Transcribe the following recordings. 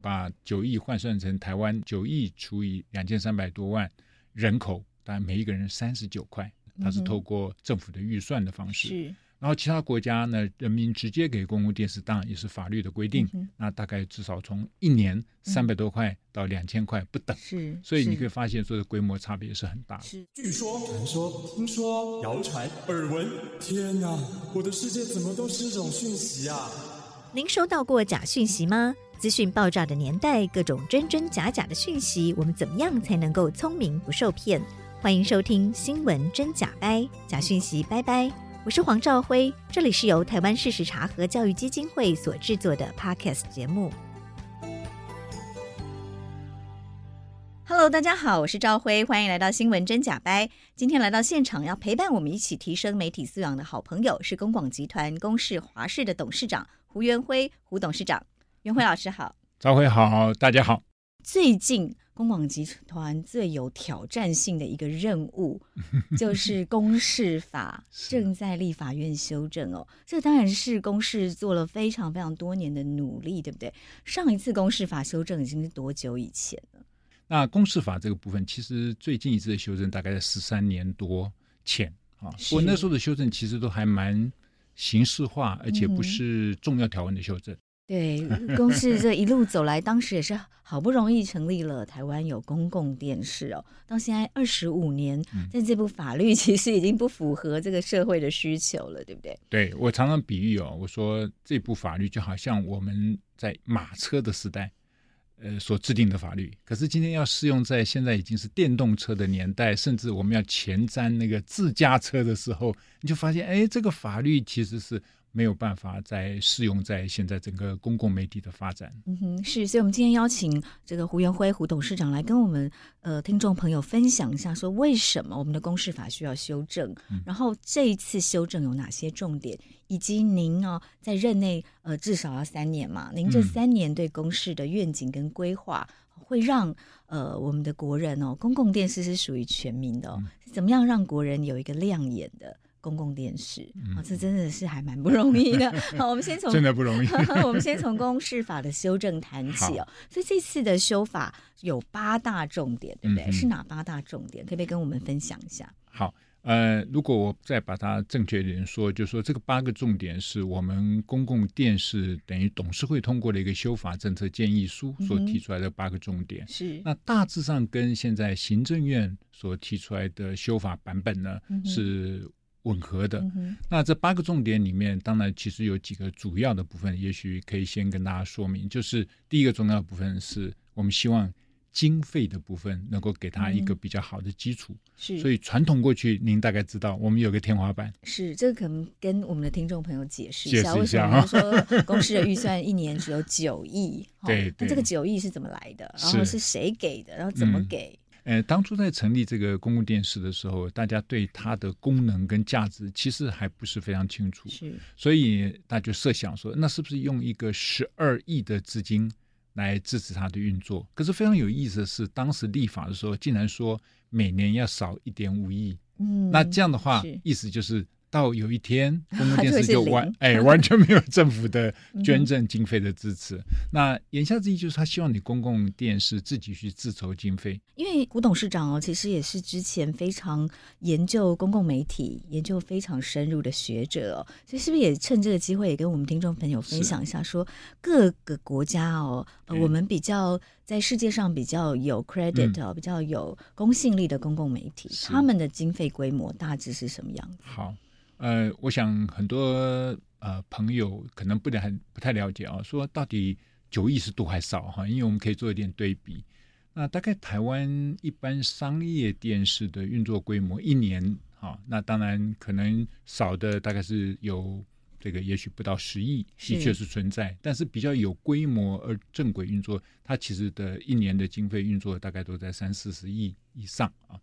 把九亿换算成台湾九亿除以两千三百多万人口，当然每一个人三十九块，它是透过政府的预算的方式。是。然后其他国家呢，人民直接给公共电视，当然也是法律的规定。嗯、那大概至少从一年三百多块到两千块不等。是。所以你可以发现，说的规模差别是很大的。是。据说、传说、听说、谣传、耳闻，天哪！我的世界怎么都是这种讯息啊？您收到过假讯息吗？资讯爆炸的年代，各种真真假假的讯息，我们怎么样才能够聪明不受骗？欢迎收听《新闻真假掰》，假讯息拜拜。我是黄兆辉，这里是由台湾事实查核教育基金会所制作的 Podcast 节目。Hello，大家好，我是兆辉，欢迎来到新闻真假掰。今天来到现场要陪伴我们一起提升媒体素养的好朋友是公广集团公视华视的董事长胡元辉，胡董事长，元辉老师好，兆辉好，大家好。最近。公广集团最有挑战性的一个任务，就是公示法 正在立法院修正哦。这当然是公示做了非常非常多年的努力，对不对？上一次公示法修正已经是多久以前了？那公示法这个部分，其实最近一次的修正大概在十三年多前啊。我那时候的修正其实都还蛮形式化，而且不是重要条文的修正。对，公视这一路走来，当时也是好不容易成立了台湾有公共电视哦，到现在二十五年，但这部法律其实已经不符合这个社会的需求了，对不对？对，我常常比喻哦，我说这部法律就好像我们在马车的时代，呃，所制定的法律，可是今天要适用在现在已经是电动车的年代，甚至我们要前瞻那个自驾车的时候，你就发现，哎，这个法律其实是。没有办法再适用在现在整个公共媒体的发展。嗯哼，是，所以我们今天邀请这个胡元辉胡董事长来跟我们呃听众朋友分享一下，说为什么我们的公示法需要修正，嗯、然后这一次修正有哪些重点，以及您哦在任内呃至少要三年嘛，您这三年对公示的愿景跟规划，会让呃我们的国人哦，公共电视是属于全民的哦，嗯、怎么样让国人有一个亮眼的？公共电视啊、这真的是还蛮不容易的。好，我们先从真的不容易。我们先从公视法的修正谈起哦。所以这次的修法有八大重点，对不对？嗯、是哪八大重点？可不可以跟我们分享一下？好，呃，如果我再把它正确一点说，就是说这个八个重点是我们公共电视等于董事会通过的一个修法政策建议书所提出来的八个重点。嗯、是。那大致上跟现在行政院所提出来的修法版本呢、嗯、是。吻合的，那这八个重点里面，当然其实有几个主要的部分，也许可以先跟大家说明。就是第一个重要的部分是我们希望经费的部分能够给他一个比较好的基础。是，所以传统过去，您大概知道，我们有个天花板。是，这个可能跟我们的听众朋友解释一下，为什么说公司的预算一年只有九亿？对，那这个九亿是怎么来的？然后是谁给的？然后怎么给？呃，当初在成立这个公共电视的时候，大家对它的功能跟价值其实还不是非常清楚，是，所以大家就设想说，那是不是用一个十二亿的资金来支持它的运作？可是非常有意思的是，当时立法的时候，竟然说每年要少一点五亿，嗯，那这样的话，意思就是。到有一天，公共电视就完，哎，完全没有政府的捐赠经费的支持。嗯、那言下之意就是，他希望你公共电视自己去自筹经费。因为古董事长哦，其实也是之前非常研究公共媒体、研究非常深入的学者哦，所以是不是也趁这个机会，也跟我们听众朋友分享一下，说各个国家哦，呃、我们比较在世界上比较有 credit 哦，嗯、比较有公信力的公共媒体，他们的经费规模大致是什么样子？好。呃，我想很多呃朋友可能不太很不太了解啊，说到底九亿是多还少哈？因为我们可以做一点对比。那大概台湾一般商业电视的运作规模一年哈，那当然可能少的大概是有这个，也许不到十亿，的确是存在。是但是比较有规模而正轨运作，它其实的一年的经费运作大概都在三四十亿以上啊。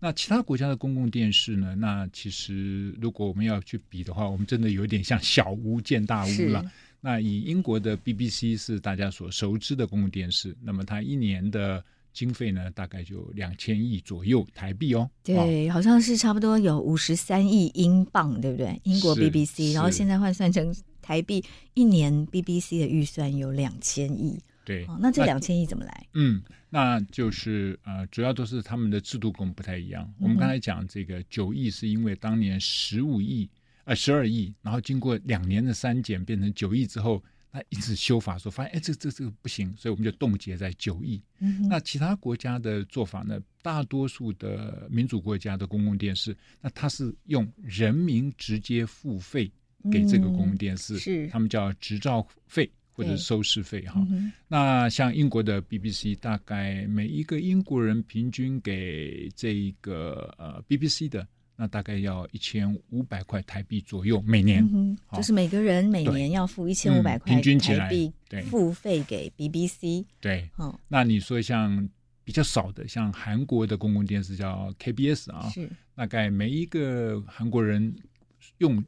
那其他国家的公共电视呢？那其实如果我们要去比的话，我们真的有点像小巫见大巫了。那以英国的 BBC 是大家所熟知的公共电视，那么它一年的经费呢，大概就两千亿左右台币哦。对，好像是差不多有五十三亿英镑，对不对？英国 BBC，然后现在换算成台币，一年 BBC 的预算有两千亿。对，哦，那这两千亿怎么来？嗯，那就是呃，主要都是他们的制度跟我们不太一样。我们刚才讲这个九亿，是因为当年十五亿呃十二亿，然后经过两年的删减变成九亿之后。那一直修法说，发现哎，这这这个不行，所以我们就冻结在九亿。嗯、那其他国家的做法呢？大多数的民主国家的公共电视，那它是用人民直接付费给这个公共电视，嗯、是他们叫执照费或者收视费哈。嗯、那像英国的 BBC，大概每一个英国人平均给这一个呃 BBC 的。那大概要一千五百块台币左右每年，嗯，就是每个人每年要付一千五百块平均台币付费给 BBC。对，嗯，那你说像比较少的，像韩国的公共电视叫 KBS 啊，是。大概每一个韩国人用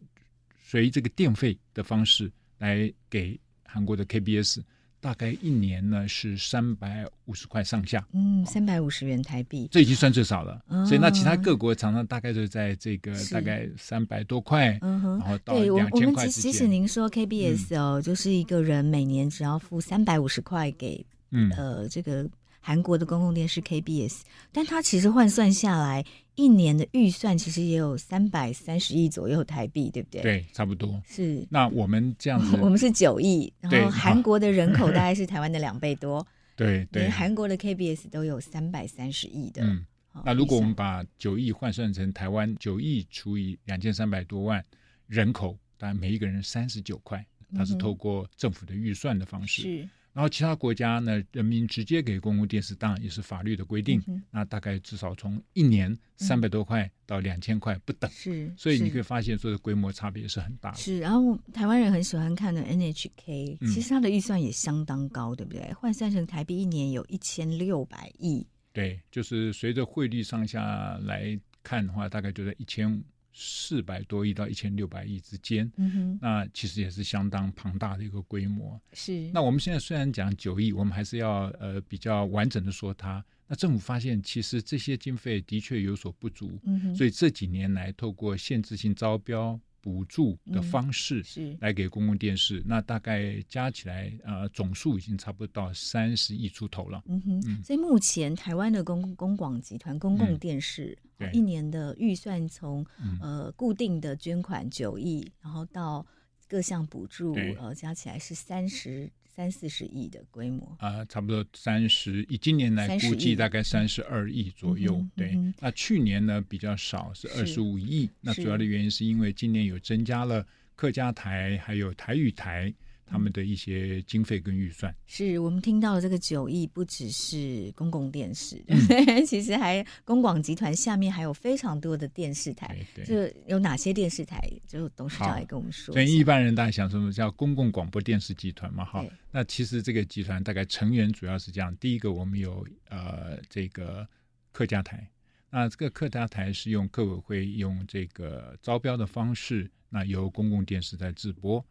随这个电费的方式来给韩国的 KBS。大概一年呢是三百五十块上下，嗯，三百五十元台币，这已经算最少了。哦、所以那其他各国常常大概就在这个大概三百多块，嗯哼，然后到两千块之间。即使您说 KBS 哦，嗯、就是一个人每年只要付三百五十块给，嗯，呃，这个。韩国的公共电视 KBS，但它其实换算下来，一年的预算其实也有三百三十亿左右台币，对不对？对，差不多是。那我们这样子，我们是九亿，然后韩国的人口大概是台湾的两倍多，对对。连韩国的 KBS 都有三百三十亿的。嗯，那如果我们把九亿换算成台湾九亿除以两千三百多万人口，当然每一个人三十九块，它是透过政府的预算的方式。是。然后其他国家呢，人民直接给公共电视，当然也是法律的规定。嗯、那大概至少从一年三百多块到两千块不等。是，所以你可以发现，说的规模差别是很大的。是，然后台湾人很喜欢看的 NHK，其实它的预算也相当高，嗯、对不对？换算成台币，一年有一千六百亿。对，就是随着汇率上下来看的话，大概就在一千。四百多亿到一千六百亿之间，嗯哼，那其实也是相当庞大的一个规模。是，那我们现在虽然讲九亿，我们还是要呃比较完整的说它。那政府发现其实这些经费的确有所不足，所以这几年来透过限制性招标。补助的方式是来给公共电视，嗯、那大概加起来呃总数已经差不多到三十亿出头了。嗯哼，嗯，所以目前台湾的公公广集团公共电视、嗯、一年的预算从、嗯、呃固定的捐款九亿，然后到各项补助呃加起来是三十。三四十亿的规模啊、呃，差不多三十，以今年来估计大概三十二亿左右。嗯、对，嗯、那去年呢比较少，是二十五亿。那主要的原因是因为今年有增加了客家台还有台语台。他们的一些经费跟预算，是我们听到的这个九亿，不只是公共电视，嗯、其实还公广集团下面还有非常多的电视台。对，对，就有哪些电视台？就董事长也跟我们说。所以一般人大家想什么叫公共广播电视集团嘛？哈，那其实这个集团大概成员主要是这样：第一个，我们有呃这个客家台，那这个客家台是用客委会用这个招标的方式，那由公共电视在直播。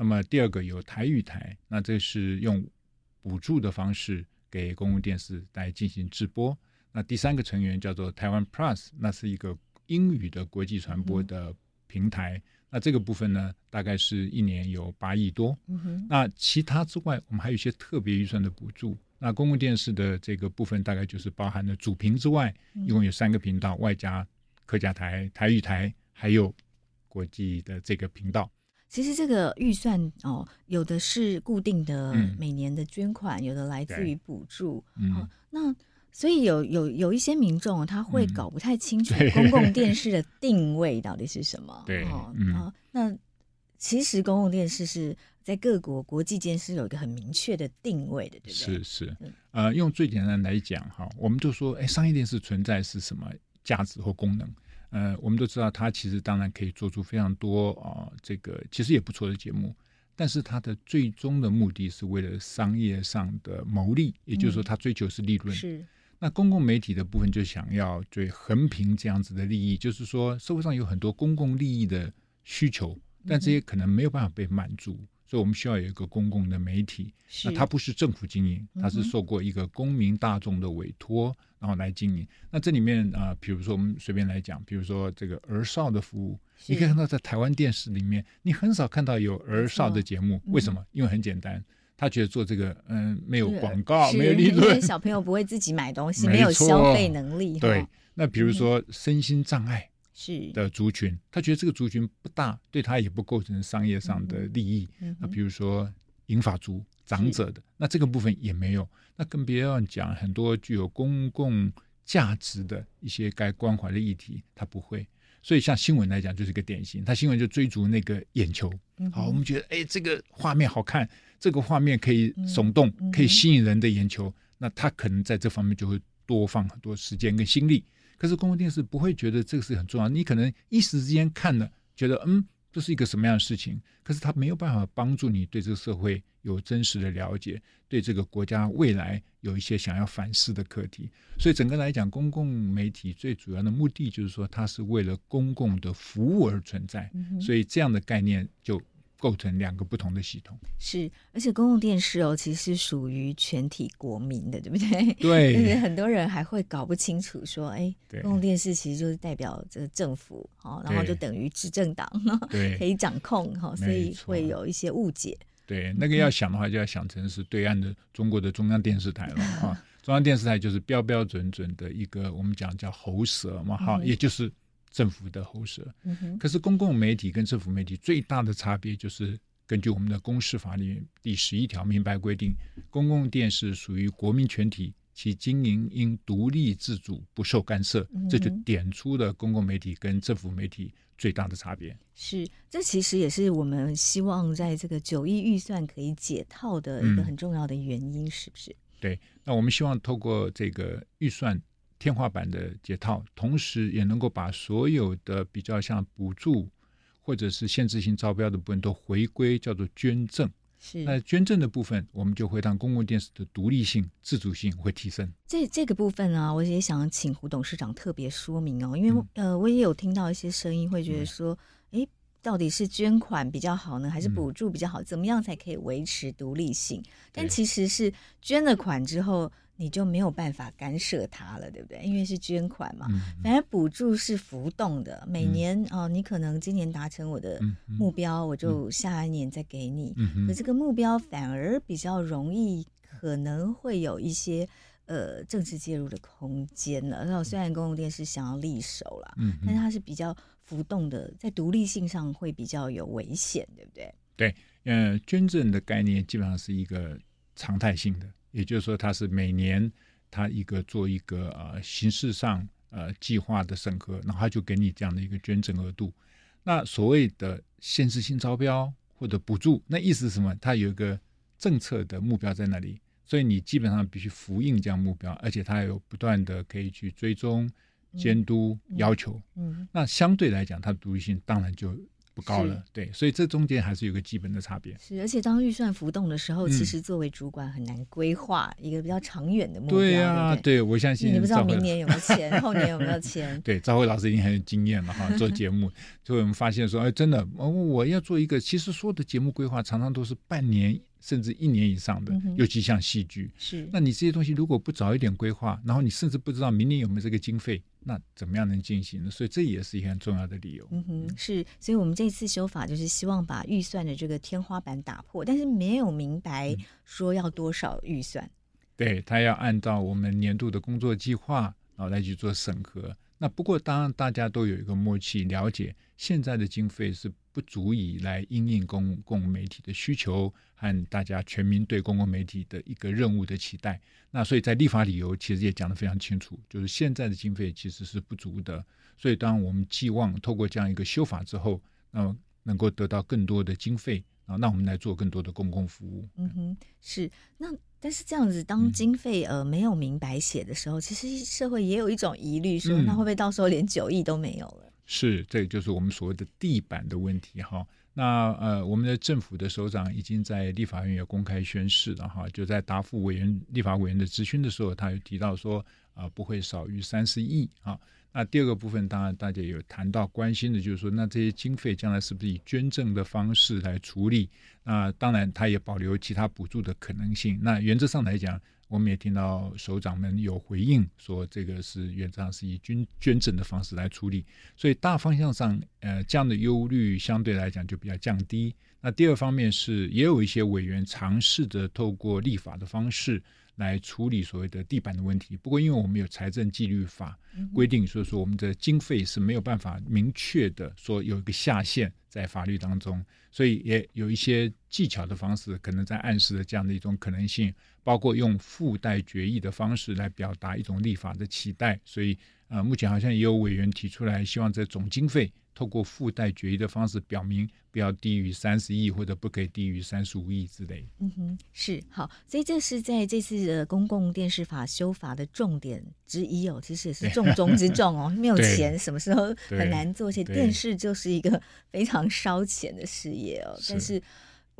那么第二个有台语台，那这是用补助的方式给公共电视来进行直播。那第三个成员叫做台湾 Plus，那是一个英语的国际传播的平台。嗯、那这个部分呢，大概是一年有八亿多。那其他之外，我们还有一些特别预算的补助。那公共电视的这个部分，大概就是包含了主频之外，一共有三个频道，外加客家台、台语台，还有国际的这个频道。其实这个预算哦，有的是固定的每年的捐款，嗯、有的来自于补助。嗯、哦，那所以有有有一些民众他会搞不太清楚公共 电视的定位到底是什么。对，哦，那其实公共电视是在各国国际间是有一个很明确的定位的，对不对？是是，呃，用最简单来讲哈，我们就说，哎，商业电视存在是什么价值或功能？呃，我们都知道，他其实当然可以做出非常多啊、呃，这个其实也不错的节目，但是他的最终的目的是为了商业上的牟利，也就是说，他追求是利润。嗯、是。那公共媒体的部分就想要对横平这样子的利益，就是说，社会上有很多公共利益的需求，但这些可能没有办法被满足。嗯所以我们需要有一个公共的媒体，那它不是政府经营，它是受过一个公民大众的委托，然后来经营。那这里面啊，比如说我们随便来讲，比如说这个儿少的服务，你可以看到在台湾电视里面，你很少看到有儿少的节目，嗯、为什么？因为很简单。他觉得做这个嗯没有广告，没有利润，因为小朋友不会自己买东西，没，没有消费能力。对，那比如说身心障碍是的族群，他觉得这个族群不大，对他也不构成商业上的利益。嗯、那比如说银发族长者的，那这个部分也没有。那更别要讲很多具有公共价值的一些该关怀的议题，他不会。所以像新闻来讲，就是一个典型，他新闻就追逐那个眼球。嗯、好，我们觉得哎，这个画面好看，这个画面可以耸动，嗯、可以吸引人的眼球，那他可能在这方面就会多放很多时间跟心力。可是公共电视不会觉得这个是很重要，你可能一时之间看了，觉得嗯。这是一个什么样的事情？可是它没有办法帮助你对这个社会有真实的了解，对这个国家未来有一些想要反思的课题。所以整个来讲，公共媒体最主要的目的就是说，它是为了公共的服务而存在。所以这样的概念就。构成两个不同的系统是，而且公共电视哦，其实属于全体国民的，对不对？对。但是很多人还会搞不清楚，说，哎，公共电视其实就是代表这个政府，哦，然后就等于执政党，对，可以掌控，哈，所以会有一些误解。对，那个要想的话，就要想成是对岸的中国的中央电视台了 啊。中央电视台就是标标准准的一个，我们讲叫喉舌嘛，哈，也就是。政府的喉舌，可是公共媒体跟政府媒体最大的差别就是，根据我们的公示法里面第十一条明白规定，公共电视属于国民全体，其经营应独立自主，不受干涉。这就点出了公共媒体跟政府媒体最大的差别。是，这其实也是我们希望在这个九亿预算可以解套的一个很重要的原因，是不是？对，那我们希望透过这个预算。天花板的解套，同时也能够把所有的比较像补助或者是限制性招标的部分都回归叫做捐赠。是，那捐赠的部分，我们就会让公共电视的独立性、自主性会提升。这这个部分呢、啊，我也想请胡董事长特别说明哦，因为、嗯、呃，我也有听到一些声音，会觉得说，哎、嗯，到底是捐款比较好呢，还是补助比较好？嗯、怎么样才可以维持独立性？但其实是捐了款之后。你就没有办法干涉它了，对不对？因为是捐款嘛。嗯、反而补助是浮动的，每年、嗯、哦，你可能今年达成我的目标，嗯、我就下一年再给你。嗯、可这个目标反而比较容易，可能会有一些呃政治介入的空间了。然后虽然公共电视想要立守了，嗯、但是它是比较浮动的，在独立性上会比较有危险，对不对？对，呃，捐赠的概念基本上是一个常态性的。也就是说，它是每年它一个做一个呃形式上呃计划的审核，然后他就给你这样的一个捐赠额度。那所谓的限制性招标或者补助，那意思是什么？它有一个政策的目标在那里，所以你基本上必须符应这样目标，而且它有不断的可以去追踪、监督、要求。嗯，嗯，那相对来讲，它的独立性当然就。不高了，对，所以这中间还是有个基本的差别。是，而且当预算浮动的时候，嗯、其实作为主管很难规划一个比较长远的目标。对啊，对，我相信你不知道明年有没有钱，后年有没有钱。对，赵辉老师已经很有经验了哈，做节目，所以我们发现说，哎，真的，我要做一个，其实所有的节目规划常常都是半年。甚至一年以上的，尤其像戏剧，是。那你这些东西如果不早一点规划，然后你甚至不知道明年有没有这个经费，那怎么样能进行呢？所以这也是一个很重要的理由。嗯哼，是。所以我们这次修法就是希望把预算的这个天花板打破，但是没有明白说要多少预算。嗯、对，他要按照我们年度的工作计划，然后来去做审核。那不过当然大家都有一个默契，了解现在的经费是。不足以来因应公共媒体的需求和大家全民对公共媒体的一个任务的期待。那所以在立法理由其实也讲得非常清楚，就是现在的经费其实是不足的。所以当我们寄望透过这样一个修法之后，那么能够得到更多的经费啊，那我们来做更多的公共服务。嗯哼，是。那但是这样子，当经费呃没有明白写的时候，嗯、其实社会也有一种疑虑，说那会不会到时候连九亿都没有了？是，这就是我们所谓的地板的问题哈。那呃，我们的政府的首长已经在立法院也公开宣誓了哈，就在答复委员、立法委员的咨询的时候，他有提到说啊、呃，不会少于三十亿啊。那第二个部分，当然大家有谈到关心的，就是说，那这些经费将来是不是以捐赠的方式来处理？那当然，他也保留其他补助的可能性。那原则上来讲，我们也听到首长们有回应，说这个是原则上是以捐捐赠的方式来处理，所以大方向上，呃，这样的忧虑相对来讲就比较降低。那第二方面是，也有一些委员尝试着透过立法的方式来处理所谓的地板的问题。不过，因为我们有财政纪律法规定，所以说我们的经费是没有办法明确的说有一个下限在法律当中，所以也有一些技巧的方式，可能在暗示的这样的一种可能性。包括用附带决议的方式来表达一种立法的期待，所以呃，目前好像也有委员提出来，希望这总经费透过附带决议的方式表明不要低于三十亿或者不可以低于三十五亿之类。嗯哼，是好，所以这是在这次的公共电视法修法的重点之一哦，其实也是重中之重哦。没有钱，什么时候很难做？而且电视就是一个非常烧钱的事业哦。但是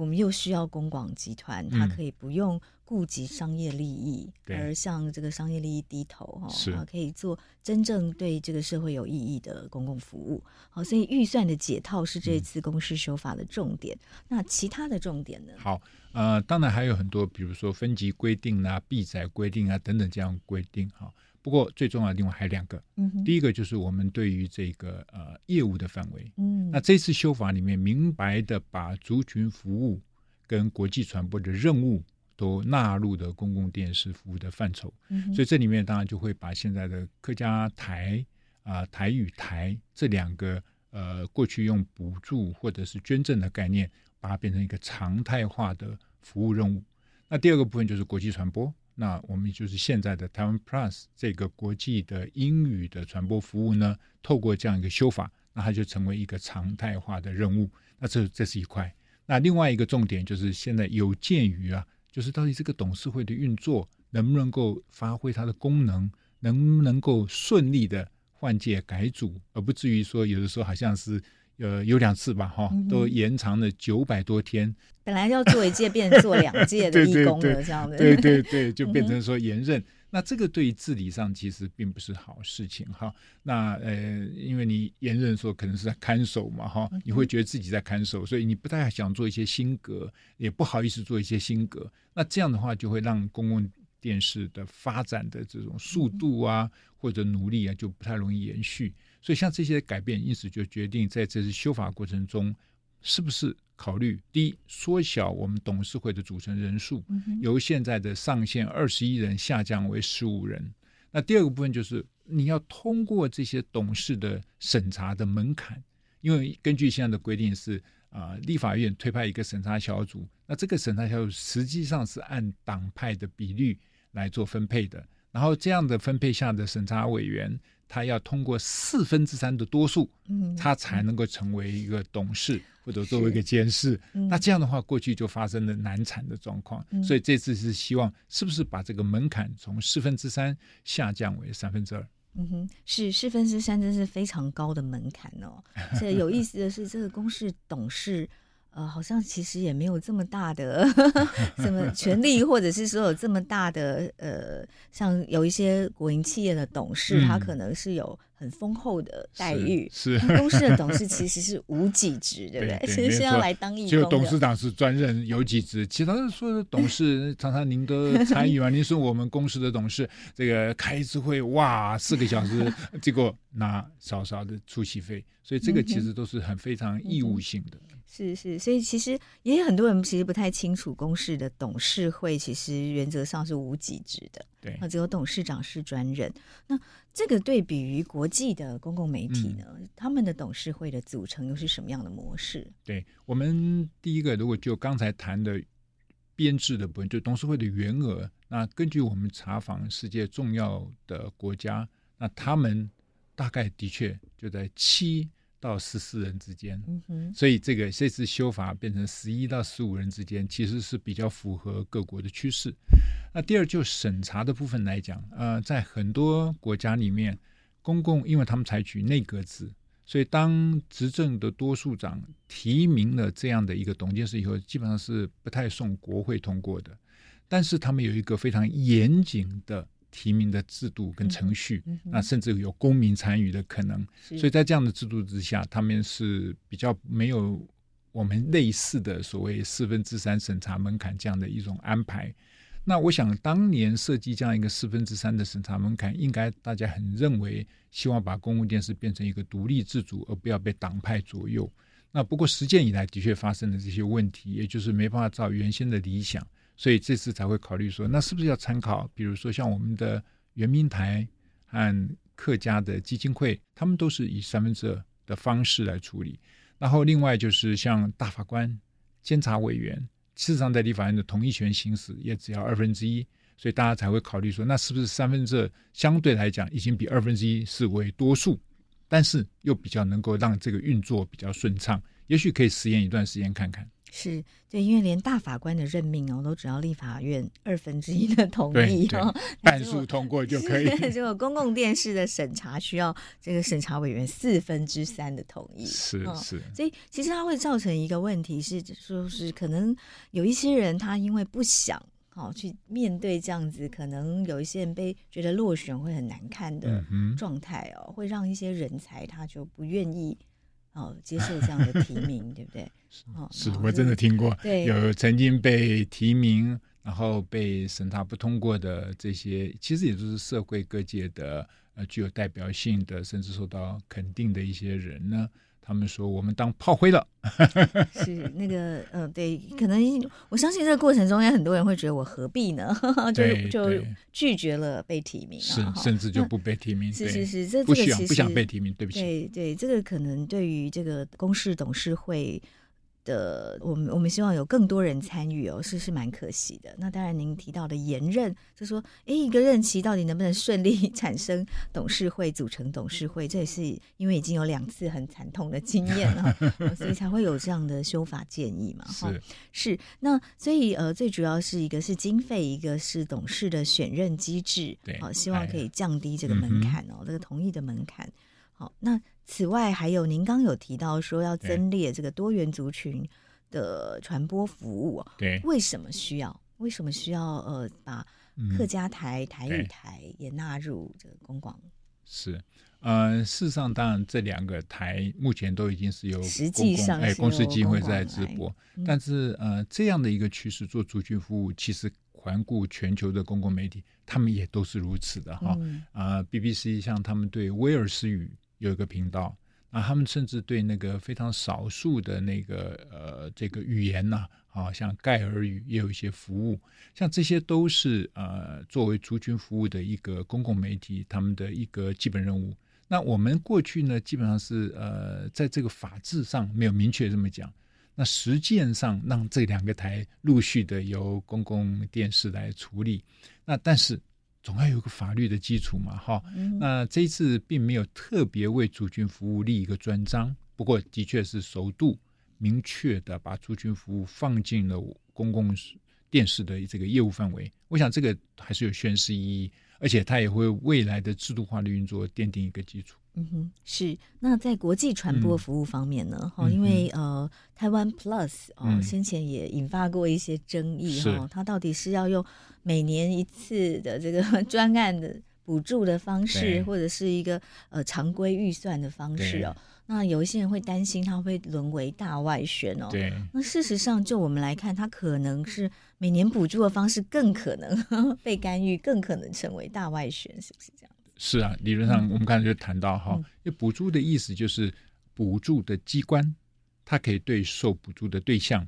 我们又需要公广集团，它可以不用。顾及商业利益，而向这个商业利益低头哈，啊，可以做真正对这个社会有意义的公共服务。好，所以预算的解套是这次公示修法的重点。嗯。那其他的重点呢？好，呃，当然还有很多，比如说分级规定啊、备载规定啊等等这样规定哈。不过最重要的另外还有两个，嗯，第一个就是我们对于这个呃业务的范围，嗯，那这次修法里面明白的把族群服务跟国际传播的任务。都纳入的公共电视服务的范畴，嗯，所以这里面当然就会把现在的客家台啊、呃、台语台这两个呃过去用补助或者是捐赠的概念，把它变成一个常态化的服务任务。那第二个部分就是国际传播，那我们就是现在的台湾 Plus 这个国际的英语的传播服务呢，透过这样一个修法，那它就成为一个常态化的任务。那这这是一块。那另外一个重点就是现在有鉴于啊。就是到底这个董事会的运作能不能够发挥它的功能，能不能够顺利的换届改组，而不至于说有的时候好像是呃有两次吧哈，都延长了九百多天。嗯、本来要做一届，变成做两届的 义工了，这样的。对对对，就变成说延任。那这个对于治理上其实并不是好事情哈。那呃，因为你延任说可能是在看守嘛哈，你会觉得自己在看守，所以你不太想做一些新格，也不好意思做一些新格。那这样的话，就会让公共电视的发展的这种速度啊，或者努力啊，就不太容易延续。所以像这些改变，因此就决定在这次修法过程中，是不是？考虑第一，缩小我们董事会的组成人数，由现在的上限二十一人下降为十五人。那第二个部分就是你要通过这些董事的审查的门槛，因为根据现在的规定是啊、呃，立法院推派一个审查小组，那这个审查小组实际上是按党派的比率来做分配的，然后这样的分配下的审查委员，他要通过四分之三的多数，嗯他才能够成为一个董事。或者作为一个监事，嗯，那这样的话，过去就发生了难产的状况，嗯，所以这次是希望是不是把这个门槛从四分之三下降为三分之二？嗯哼，是四分之三，真是非常高的门槛哦。这有意思的是，这个公视董事。呃，好像其实也没有这么大的 什么权力，或者是说有这么大的呃，像有一些国营企业的董事，嗯，他可能是有很丰厚的待遇。是，公司的董事其实是无几职，对不对？其实是要来当义工的。就董事长是专任有几职，其他的说的董事常常您都参与嘛？您是我们公司的董事，这个开一次会哇，四个小时，结果拿少少的出席费，所以这个其实都是很非常义务性的。嗯是是，所以其实也有很多人其实不太清楚，公视的董事会其实原则上是无给职的，对，那只有董事长是专任。那这个对比于国际的公共媒体呢，嗯，他们的董事会的组成又是什么样的模式？对我们第一个，如果就刚才谈的编制的部分，就董事会的员额，那根据我们查访世界重要的国家，那他们大概的确就在七。到十四人之间，嗯，所以这个这次修法变成十一到十五人之间，其实是比较符合各国的趋势。那第二，就审查的部分来讲，呃，在很多国家里面，公共因为他们采取内阁制，所以当执政的多数长提名了这样的一个董监事以后，基本上是不太送国会通过的。但是他们有一个非常严谨的。提名的制度跟程序，嗯嗯、那甚至有公民参与的可能，所以在这样的制度之下，他们是比较没有我们类似的所谓四分之三审查门槛这样的一种安排。那我想当年设计这样一个四分之三的审查门槛，应该大家很认为，希望把公共电视变成一个独立自主，而不要被党派左右。那不过实践以来的确发生了这些问题，也就是没办法照原先的理想，所以这次才会考虑说，那是不是要参考，比如说像我们的圆明台和客家的基金会，他们都是以三分之二的方式来处理。然后另外就是像大法官、监察委员，事实上在立法院的同意权行使也只要二分之一，所以大家才会考虑说，那是不是三分之二相对来讲已经比二分之一是为多数？但是又比较能够让这个运作比较顺畅，也许可以实验一段时间看看。是对，因为连大法官的任命哦，都只要立法院二分之一的同意哦，半数通过就可以。结果公共电视的审查需要这个审查委员四分之三的同意，是是。所以其实它会造成一个问题是，就是可能有一些人他因为不想。好，去面对这样子，可能有一些人被觉得落选会很难看的状态哦，嗯、会让一些人才他就不愿意哦接受这样的提名，对不对？哦、是，是我真的听过，对有曾经被提名，然后被审查不通过的这些，其实也就是社会各界的呃具有代表性的，甚至受到肯定的一些人呢。他们说我们当炮灰了，是那个呃，对，可能我相信这个过程中，也很多人会觉得我何必呢？就就拒绝了被提名，是甚至就不被提名，是是是，这不想不想被提名，对不起，对对，这个可能对于这个公司董事会。的，我们我们希望有更多人参与哦，是是蛮可惜的。那当然，您提到的延任，就说，哎，一个任期到底能不能顺利 产生董事会，组成董事会？这也是因为已经有两次很惨痛的经验了，所以才会有这样的修法建议嘛。是是，那所以呃，最主要是一个是经费，一个是董事的选任机制，对，好，希望可以降低这个门槛哦，这个同意的门槛。好，那。此外，还有您刚有提到说要增列这个多元族群的传播服务，对，为什么需要？为什么需要？呃，把客家台、嗯、台语台也纳入这个公广？是，呃，事实上，当然这两个台目前都已经是由实际上哎公视基金会在直播，嗯、但是呃，这样的一个趋势做族群服务，其实环顾全球的公共媒体，他们也都是如此的哈。啊、嗯呃，BBC 像他们对威尔斯语。有一个频道啊，他们甚至对那个非常少数的那个呃这个语言呐，啊，像盖尔语也有一些服务，像这些都是呃作为族群服务的一个公共媒体，他们的一个基本任务。那我们过去呢，基本上是呃在这个法制上没有明确这么讲，那实践上让这两个台陆续的由公共电视来处理，那但是。总要有个法律的基础嘛，哈。那这一次并没有特别为族群服务立一个专章，不过的确是首度明确的把族群服务放进了公共电视的这个业务范围。我想这个还是有宣示意义，而且它也会未来的制度化的运作奠定一个基础。嗯哼，是。那在国际传播服务方面呢？哈、嗯，因为呃，台湾 Plus 哦，嗯、先前也引发过一些争议哈，是它到底是要用。每年一次的这个 专案的补助的方式，或者是一个呃常规预算的方式哦。那有一些人会担心，它会沦为大外宣哦。对。那事实上，就我们来看，它可能是每年补助的方式更可能 被干预，更可能成为大外宣，是不是这样？是啊，理论上我们刚才就谈到哈，嗯、因为补助的意思就是补助的机关，它可以对受补助的对象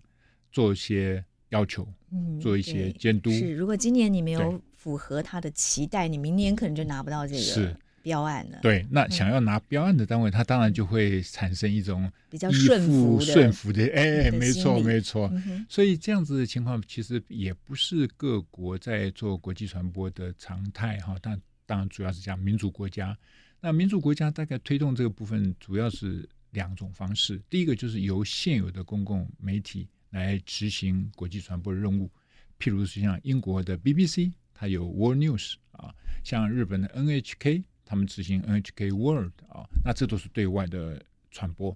做一些。要求，嗯，做一些监督。是，如果今年你没有符合他的期待，你明年可能就拿不到这个标案了。对，那想要拿标案的单位，他、嗯、当然就会产生一种比较顺服的、顺服的。哎，的没错，没错。嗯、所以这样子的情况，其实也不是各国在做国际传播的常态哈。但当然，主要是讲民主国家。那民主国家大概推动这个部分，主要是两种方式。第一个就是由现有的公共媒体。来执行国际传播任务，譬如是像英国的 BBC，它有 World News 啊，像日本的 NHK，他们执行 NHK World 啊，那这都是对外的传播。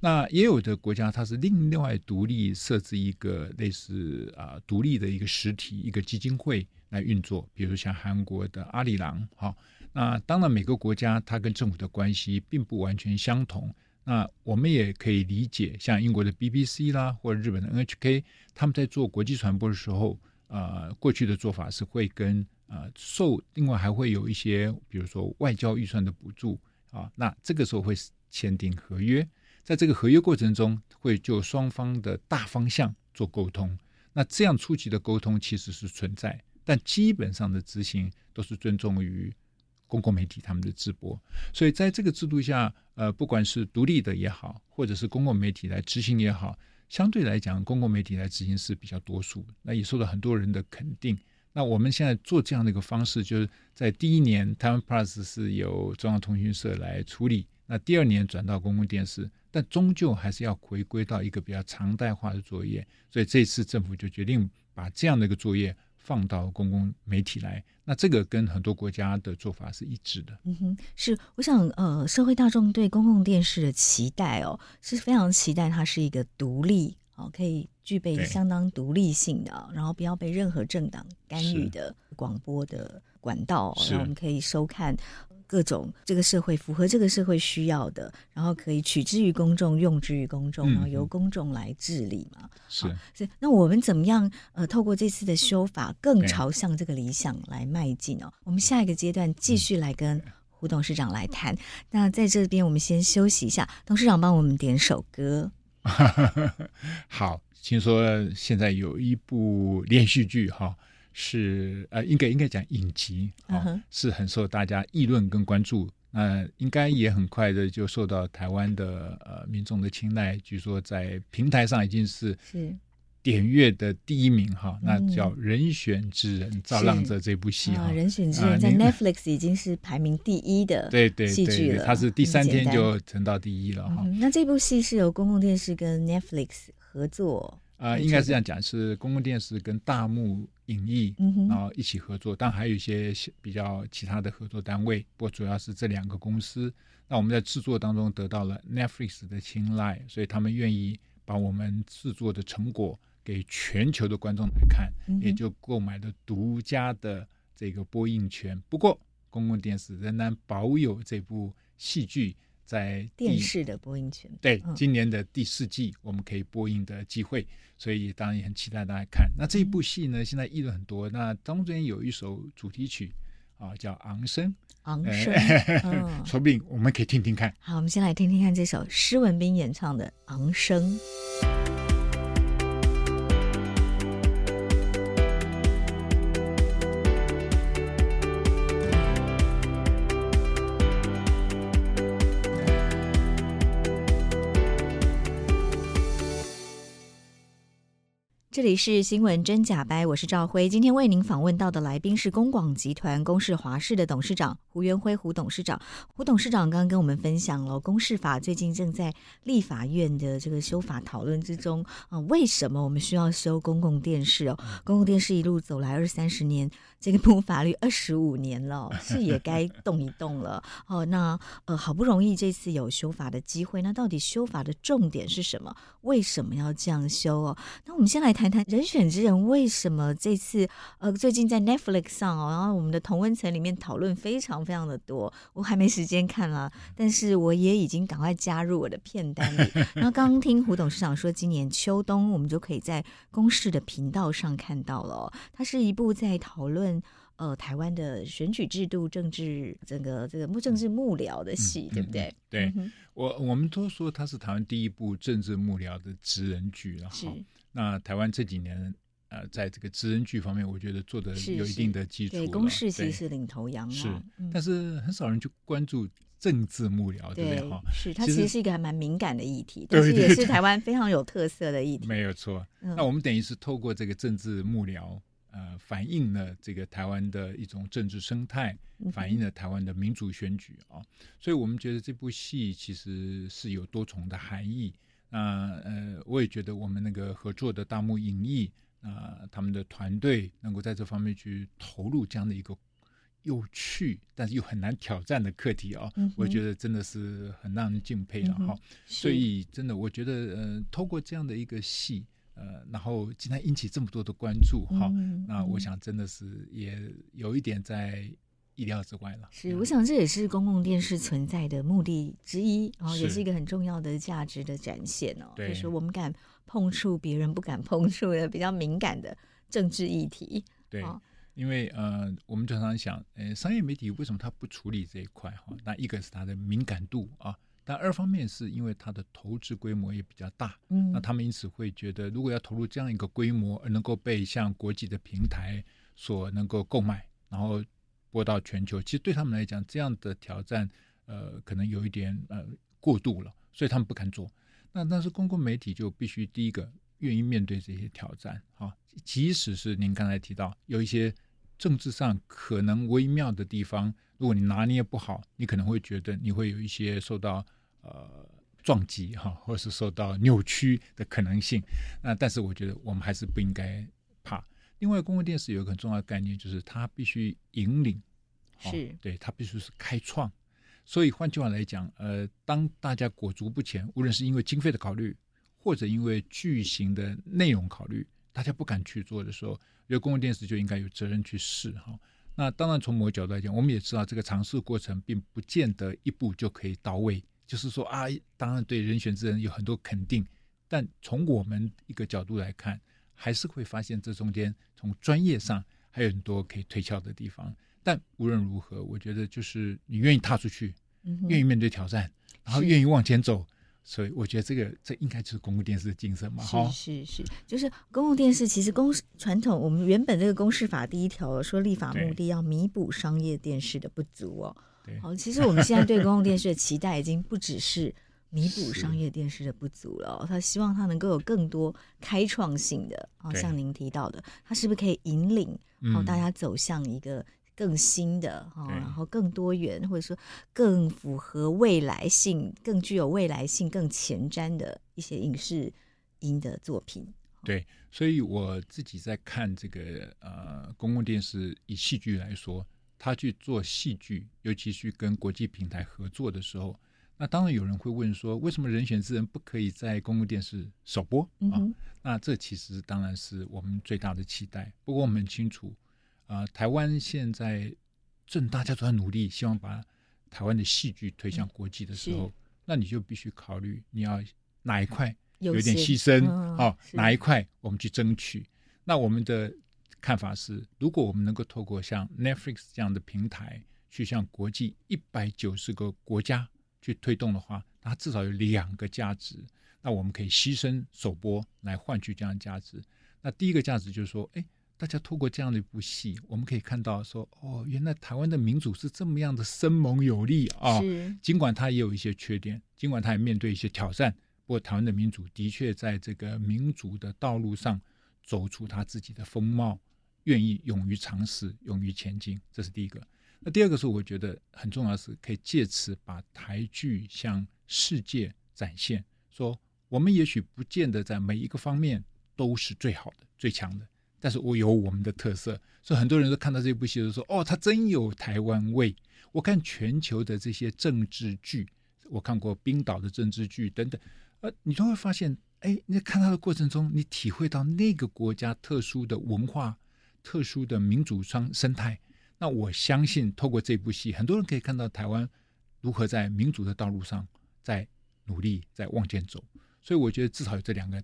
那也有的国家，它是另外独立设置一个类似啊独立的一个实体一个基金会来运作，比如像韩国的阿里郎，好，那当然每个国家它跟政府的关系并不完全相同。那我们也可以理解，像英国的 BBC 啦，或者日本的 NHK，他们在做国际传播的时候，呃过去的做法是会跟呃受另外还会有一些比如说外交预算的补助啊，那这个时候会签订合约，在这个合约过程中会就双方的大方向做沟通。那这样初级的沟通其实是存在，但基本上的执行都是尊重于公共媒体他们的直播。所以在这个制度下，呃，不管是独立的也好，或者是公共媒体来执行也好，相对来讲，公共媒体来执行是比较多数，那也受到很多人的肯定。那我们现在做这样的一个方式，就是在第一年，台湾 Plus 是由中央通讯社来处理，那第二年转到公共电视。但终究还是要回归到一个比较常态化的作业，所以这次政府就决定把这样的一个作业放到公共媒体来。那这个跟很多国家的做法是一致的。嗯哼，是，我想，呃，社会大众对公共电视的期待哦，是非常期待它是一个独立哦，可以具备相当独立性的，然后不要被任何政党干预的广播的管道，然后我们可以收看。各种这个社会符合这个社会需要的，然后可以取之于公众，用之于公众，然后由公众来治理嘛。是、嗯、是。那我们怎么样？呃，透过这次的修法，更朝向这个理想来迈进哦。我们下一个阶段继续来跟胡董事长来谈。那在这边，我们先休息一下，董事长帮我们点首歌。好，听说现在有一部连续剧哈。是呃，应该应该讲影集啊、哦，uh-huh. 是很受大家议论跟关注。那、呃、应该也很快的就受到台湾的呃民众的青睐。据说在平台上已经是是点阅的第一名哈、哦。那叫《人选之人》造浪者这部戏哈，啊《人选之人》在 Netflix 已经是排名第一的对对戏剧了。它是第三天就成到第一了哈、嗯。那这部戏是由公共电视跟 Netflix 合作。啊、呃，应该是这样讲，是公共电视跟大幕影艺，然后一起合作，但还有一些比较其他的合作单位，不过主要是这两个公司。那我们在制作当中得到了 Netflix 的青睐，所以他们愿意把我们制作的成果给全球的观众来看，也就购买了独家的这个播映权。不过，公共电视仍然保有这部戏剧。在电视的播映权，对、嗯、今年的第四季我们可以播映的机会，所以当然也很期待大家看。那这一部戏呢，现在议论很多。那当中有一首主题曲啊，叫《昂声》，昂声，嗯、说不定我们可以听听看。好，我们先来听听看这首施文斌演唱的《昂声》。这里是新闻真假掰，我是赵辉。今天为您访问到的来宾是公广集团公视华视的董事长胡元辉胡董事长。胡董事长刚刚跟我们分享了公视法最近正在立法院的这个修法讨论之中啊，为什么我们需要修公共电视哦？公共电视一路走来二三十年。这个部法律二十五年了，是也该动一动了哦。那呃，好不容易这次有修法的机会，那到底修法的重点是什么？为什么要这样修哦？那我们先来谈谈《人选之人》为什么这次呃，最近在 Netflix 上哦，然后我们的同温层里面讨论非常非常的多。我还没时间看了，但是我也已经赶快加入我的片单里。然后刚刚听胡董事长说，今年秋冬我们就可以在公视的频道上看到了哦。它是一部在讨论。呃，台湾的选举制度、政治整个这个政治幕僚的戏，嗯、对不对？对，嗯、我我们都说它是台湾第一部政治幕僚的职人剧了。好，那台湾这几年呃，在这个知恩剧方面，我觉得做的有一定的基础。对，公视其实是领头羊，是、嗯，但是很少人去关注政治幕僚，对不对？哈，是它其实是一个还蛮敏感的议题，但是也是台湾非常有特色的议 题。没有错、嗯，那我们等于是透过这个政治幕僚。呃，反映了这个台湾的一种政治生态，反映了台湾的民主选举啊、哦，所以我们觉得这部戏其实是有多重的含义。那呃，我也觉得我们那个合作的大幕影艺啊、呃，他们的团队能够在这方面去投入这样的一个有趣但是又很难挑战的课题啊、哦嗯，我觉得真的是很让人敬佩了哈、嗯。所以真的，我觉得呃，透过这样的一个戏。呃，然后竟然引起这么多的关注，哈、嗯，那我想真的是也有一点在意料之外了。是，我想这也是公共电视存在的目的之一，然后也是一个很重要的价值的展现哦。就是我们敢碰触别人不敢碰触的比较敏感的政治议题。对，因为呃，我们常常想，呃，商业媒体为什么它不处理这一块哈？那一个是它的敏感度啊，但二方面是因为它的投资规模也比较大，嗯，那他们因此会觉得，如果要投入这样一个规模，而能够被像国际的平台所能够购买，然后播到全球，其实对他们来讲，这样的挑战，呃，可能有一点呃过度了，所以他们不敢做。那但是公共媒体就必须第一个。愿意面对这些挑战，哈，即使是您刚才提到有一些政治上可能微妙的地方，如果你拿捏不好，你可能会觉得你会有一些受到呃撞击哈，或是受到扭曲的可能性。那但是我觉得我们还是不应该。另外，公共电视有一个很重要的概念，就是它必须引领，是对，它必须是开创。所以换句话来讲，呃，当大家裹足不前，无论是因为经费的考虑，或者因为剧情的内容考虑，大家不敢去做的时候，因为公共电视就应该有责任去试哈。那当然，从某个角度来讲，我们也知道这个尝试过程并不见得一步就可以到位。就是说啊，当然对人选之人有很多肯定，但从我们一个角度来看，还是会发现这中间从专业上还有很多可以推敲的地方。但无论如何，我觉得就是你愿意踏出去，愿意面对挑战，然后愿意往前走。所以我觉得这个这应该就是公共电视的精神嘛，哈，是是。是，就是公共电视其实公传统，我们原本这个公示法第一条说立法目的要弥补商业电视的不足哦，对，好，其实我们现在对公共电视的期待已经不只是弥补商业电视的不足了，他希望他能够有更多开创性的，啊，像您提到的，他是不是可以引领，好，大家走向一个。更新的哈，然后更多元，或者说更符合未来性、更具有未来性、更前瞻的一些影视音的作品。对，所以我自己在看这个呃公共电视，以戏剧来说，他去做戏剧，尤其是跟国际平台合作的时候，那当然有人会问说，为什么人选之人不可以在公共电视首播、嗯、啊？那这其实当然是我们最大的期待。不过我们很清楚。啊、呃，台湾现在正大家都在努力，希望把台湾的戏剧推向国际的时候，嗯、那你就必须考虑你要哪一块有点牺牲啊，哪一块我们去争取。那我们的看法是，如果我们能够透过像 Netflix 这样的平台，去向国际一百九十个国家去推动的话，它至少有两个价值。那我们可以牺牲首播来换取这样的价值。那第一个价值就是说，哎。大家透过这样的一部戏，我们可以看到说，哦，原来台湾的民主是这么样的生猛有力啊！尽管它也有一些缺点，尽管它也面对一些挑战，不过台湾的民主的确在这个民主的道路上走出它自己的风貌，愿意勇于尝试，勇于前进，这是第一个。那第二个是我觉得很重要的是，可以借此把台剧向世界展现，说我们也许不见得在每一个方面都是最好的、最强的。但是我有我们的特色，所以很多人都看到这部戏都说：“哦，它真有台湾味。”我看全球的这些政治剧，我看过冰岛的政治剧等等，呃，你都会发现，哎，你在看它的过程中，你体会到那个国家特殊的文化、特殊的民主生生态。那我相信，透过这部戏，很多人可以看到台湾如何在民主的道路上在努力，在往前走。所以我觉得至少有这两个。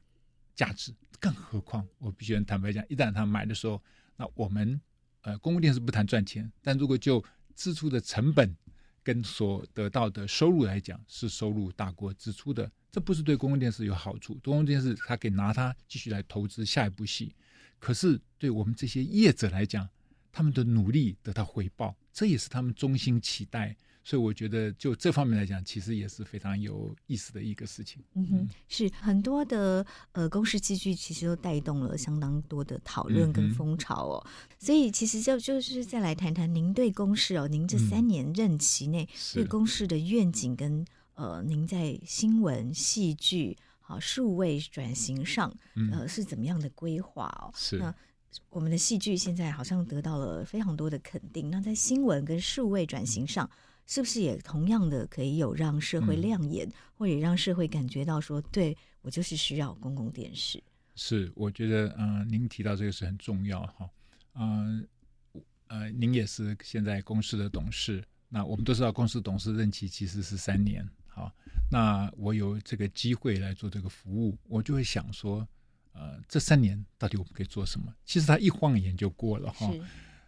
价值，更何况我必须坦白讲，一旦他买的时候，那我们呃公共电视不谈赚钱，但如果就支出的成本跟所得到的收入来讲，是收入大过支出的，这不是对公共电视有好处。公共电视它可以拿它继续来投资下一部戏，可是对我们这些业者来讲，他们的努力得到回报，这也是他们衷心期待。所以我觉得，就这方面来讲，其实也是非常有意思的一个事情。嗯哼，是很多的呃公视戏剧，其实都带动了相当多的讨论跟风潮哦。嗯、所以其实就就是再来谈谈您对公视哦，您这三年任期内对公视的愿景跟呃，您在新闻、戏剧、好数位转型上呃是怎么样的规划哦？是。那我们的戏剧现在好像得到了非常多的肯定，那在新闻跟数位转型上。是不是也同样的可以有让社会亮眼，嗯、或者让社会感觉到说，对我就是需要公共电视？是，我觉得，嗯、呃，您提到这个是很重要哈，嗯，呃，您也是现在公司的董事，那我们都知道公司董事任期其实是三年，好，那我有这个机会来做这个服务，我就会想说，呃，这三年到底我们可以做什么？其实他一晃眼就过了哈。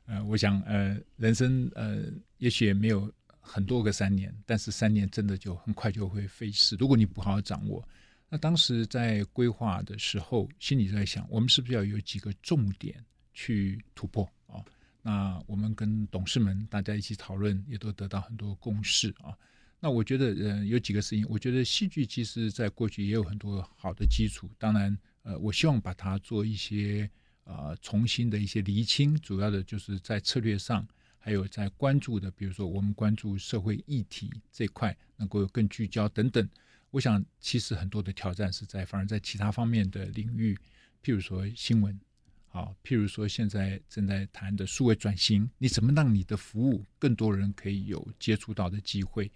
呃，我想呃，人生呃，也许也没有很多个三年，但是三年真的就很快就会飞逝。如果你不好好掌握，那当时在规划的时候，心里在想，我们是不是要有几个重点去突破啊？那我们跟董事们大家一起讨论，也都得到很多共识啊。那我觉得，呃，有几个事情，我觉得戏剧其实在过去也有很多好的基础，当然。呃，我希望把它做一些呃重新的一些厘清，主要的就是在策略上，还有在关注的，比如说我们关注社会议题这块能够更聚焦等等。我想其实很多的挑战是在反而在其他方面的领域，譬如说新闻，好，譬如说现在正在谈的数位转型，你怎么让你的服务更多人可以有接触到的机会？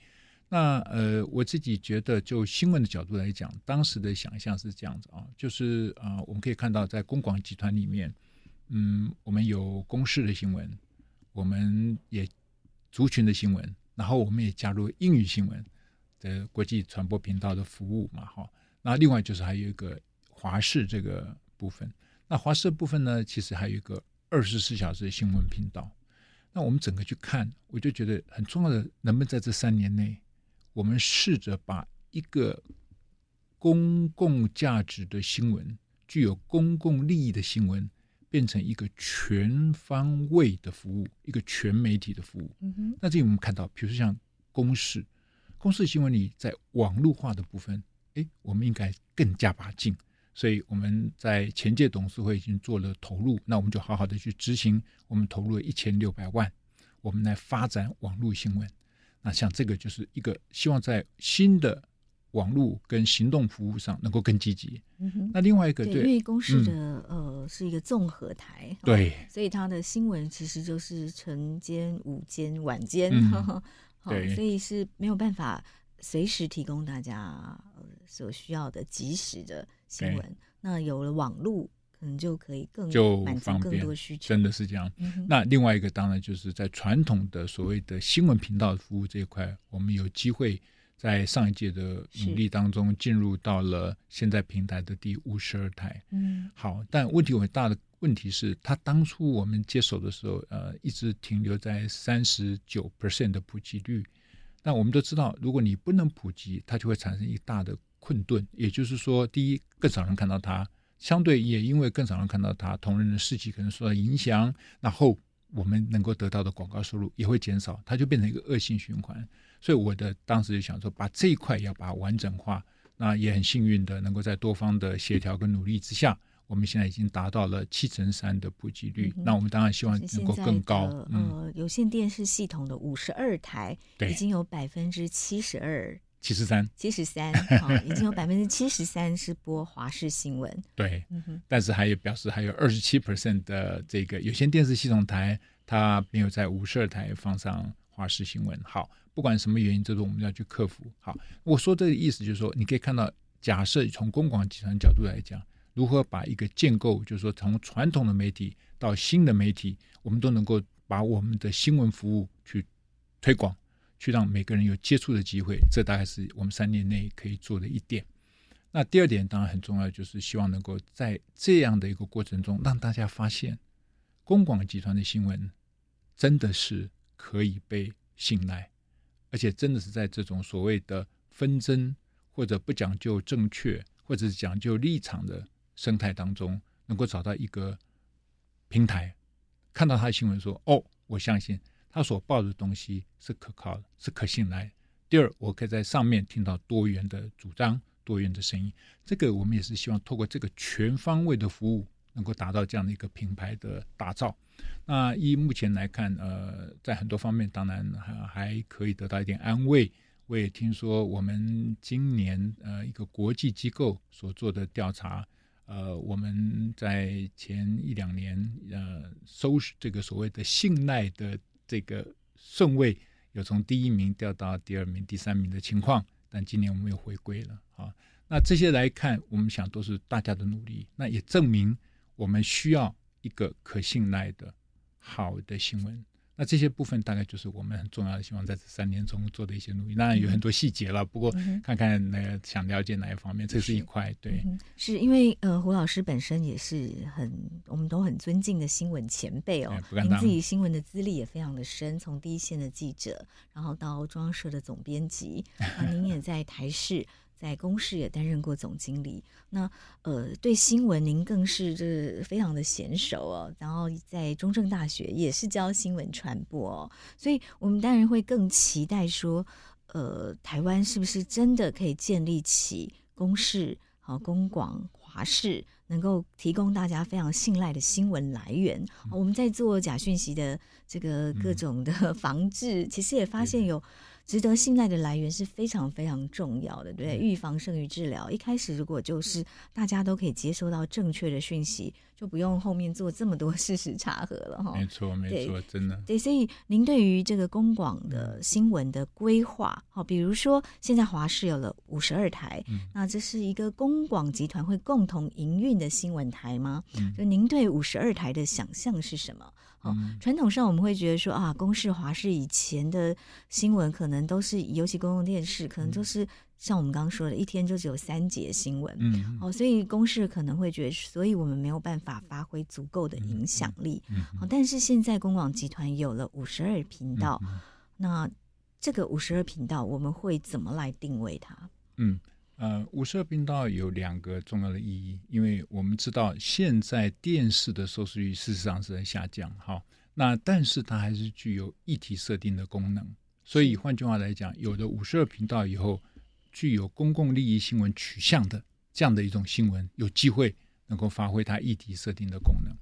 那呃，我自己觉得，就新闻的角度来讲，当时的想象是这样子啊，就是啊、我们可以看到，在公广集团里面，嗯，我们有公视的新闻，我们也族群的新闻，然后我们也加入英语新闻的国际传播频道的服务嘛，哈。那另外就是还有一个华视这个部分，那华视的部分呢，其实还有一个二十四小时的新闻频道。那我们整个去看，我就觉得很重要的，能不能在这三年内。我们试着把一个公共价值的新闻、具有公共利益的新闻，变成一个全方位的服务，一个全媒体的服务。嗯哼。那这里我们看到，比如说像公示，公示新闻里在网络化的部分，哎，我们应该更加把劲。所以我们在前届董事会已经做了投入，那我们就好好的去执行。我们投入了一千六百万，我们来发展网络新闻。那像这个就是一个希望在新的网络跟行动服务上能够更积极。嗯。那另外一个对，对，因为公视的、嗯、呃是一个综合台，对，所以它的新闻其实就是晨间、午间、晚间，嗯、对，所以是没有办法随时提供大家所需要的及时的新闻。那有了网络。嗯，就可以更就满足更多需求，真的是这样。嗯、那另外一个当然就是在传统的所谓的新闻频道服务这一块，我们有机会在上一届的努力当中进入到了现在平台的第五十二台。嗯，好，但问题很大的问题是，他当初我们接手的时候，呃，一直停留在三十九 percent 的普及率。那我们都知道，如果你不能普及，它就会产生一大的困顿。也就是说，第一，更少人看到它。相对也因为更少人看到他，同仁的士气可能受到影响，然后我们能够得到的广告收入也会减少，它就变成一个恶性循环。所以我的当时就想说，把这一块要把它完整化。那也很幸运的，能够在多方的协调跟努力之下，我们现在已经达到了七成三的普及率。嗯、那我们当然希望能够更高。呃，有线电视系统的五十二台，已经有百分之七十二。七十三，七十三，好，已经有百分之七十三是播华视新闻。对，但是还有表示还有二十七 percent 的这个有线电视系统台，它没有在五十二台放上华视新闻。好，不管什么原因，这是我们要去克服。好，我说这个意思就是说，你可以看到，假设从公广集团角度来讲，如何把一个建构，就是说从传统的媒体到新的媒体，我们都能够把我们的新闻服务去推广。去让每个人有接触的机会，这大概是我们三年内可以做的一点。那第二点当然很重要，就是希望能够在这样的一个过程中，让大家发现公广集团的新闻真的是可以被信赖，而且真的是在这种所谓的纷争或者不讲究正确或者是讲究立场的生态当中，能够找到一个平台，看到他的新闻说：“哦，我相信。”他所报的东西是可靠的，是可信赖。第二，我可以在上面听到多元的主张、多元的声音。这个我们也是希望透过这个全方位的服务，能够达到这样的一个品牌的打造。那以目前来看，呃，在很多方面当然还还可以得到一点安慰。我也听说，我们今年呃一个国际机构所做的调查，呃，我们在前一两年呃收这个所谓的信赖的。这个顺位有从第一名掉到第二名、第三名的情况，但今年我们又回归了啊。那这些来看，我们想都是大家的努力，那也证明我们需要一个可信赖的好的新闻。那这些部分大概就是我们很重要的，希望在这三年中做的一些努力。当然有很多细节了，不过看看那个想了解哪一方面，这是一块。对，嗯、是因为呃，胡老师本身也是很我们都很尊敬的新闻前辈哦，您自己新闻的资历也非常的深，从第一线的记者，然后到中央社的总编辑，啊，您也在台视。在公视也担任过总经理，那呃，对新闻您更是这非常的娴熟哦。然后在中正大学也是教新闻传播哦，所以我们当然会更期待说，呃，台湾是不是真的可以建立起公视、好公广、华视，能够提供大家非常信赖的新闻来源？我们在做假讯息的这个各种的 防治，其实也发现有。值得信赖的来源是非常非常重要的，对，预防胜于治疗。一开始如果就是大家都可以接收到正确的讯息，就不用后面做这么多 事实查核了哈。没错，没错，真的。对，所以您对于这个公广的新闻的规划，好，比如说现在华视有了五十二台，嗯，那这是一个公广集团会共同营运的新闻台吗？嗯，就您对五十二台的想象是什么？哦，传统上我们会觉得说啊，公视、华视以前的新闻可能都是，尤其公共电视，可能都是像我们刚刚说的，一天就只有三节新闻。嗯，哦，所以公视可能会觉得，所以我们没有办法发挥足够的影响力。嗯，好，但是现在公广集团有了五十二频道，那这个五十二频道我们会怎么来定位它？嗯。呃，五十二频道有两个重要的意义，因为我们知道现在电视的收视率事实上是在下降，哈，那但是它还是具有议题设定的功能，所以换句话来讲，有了五十二频道以后，具有公共利益新闻取向的这样的一种新闻，有机会能够发挥它议题设定的功能。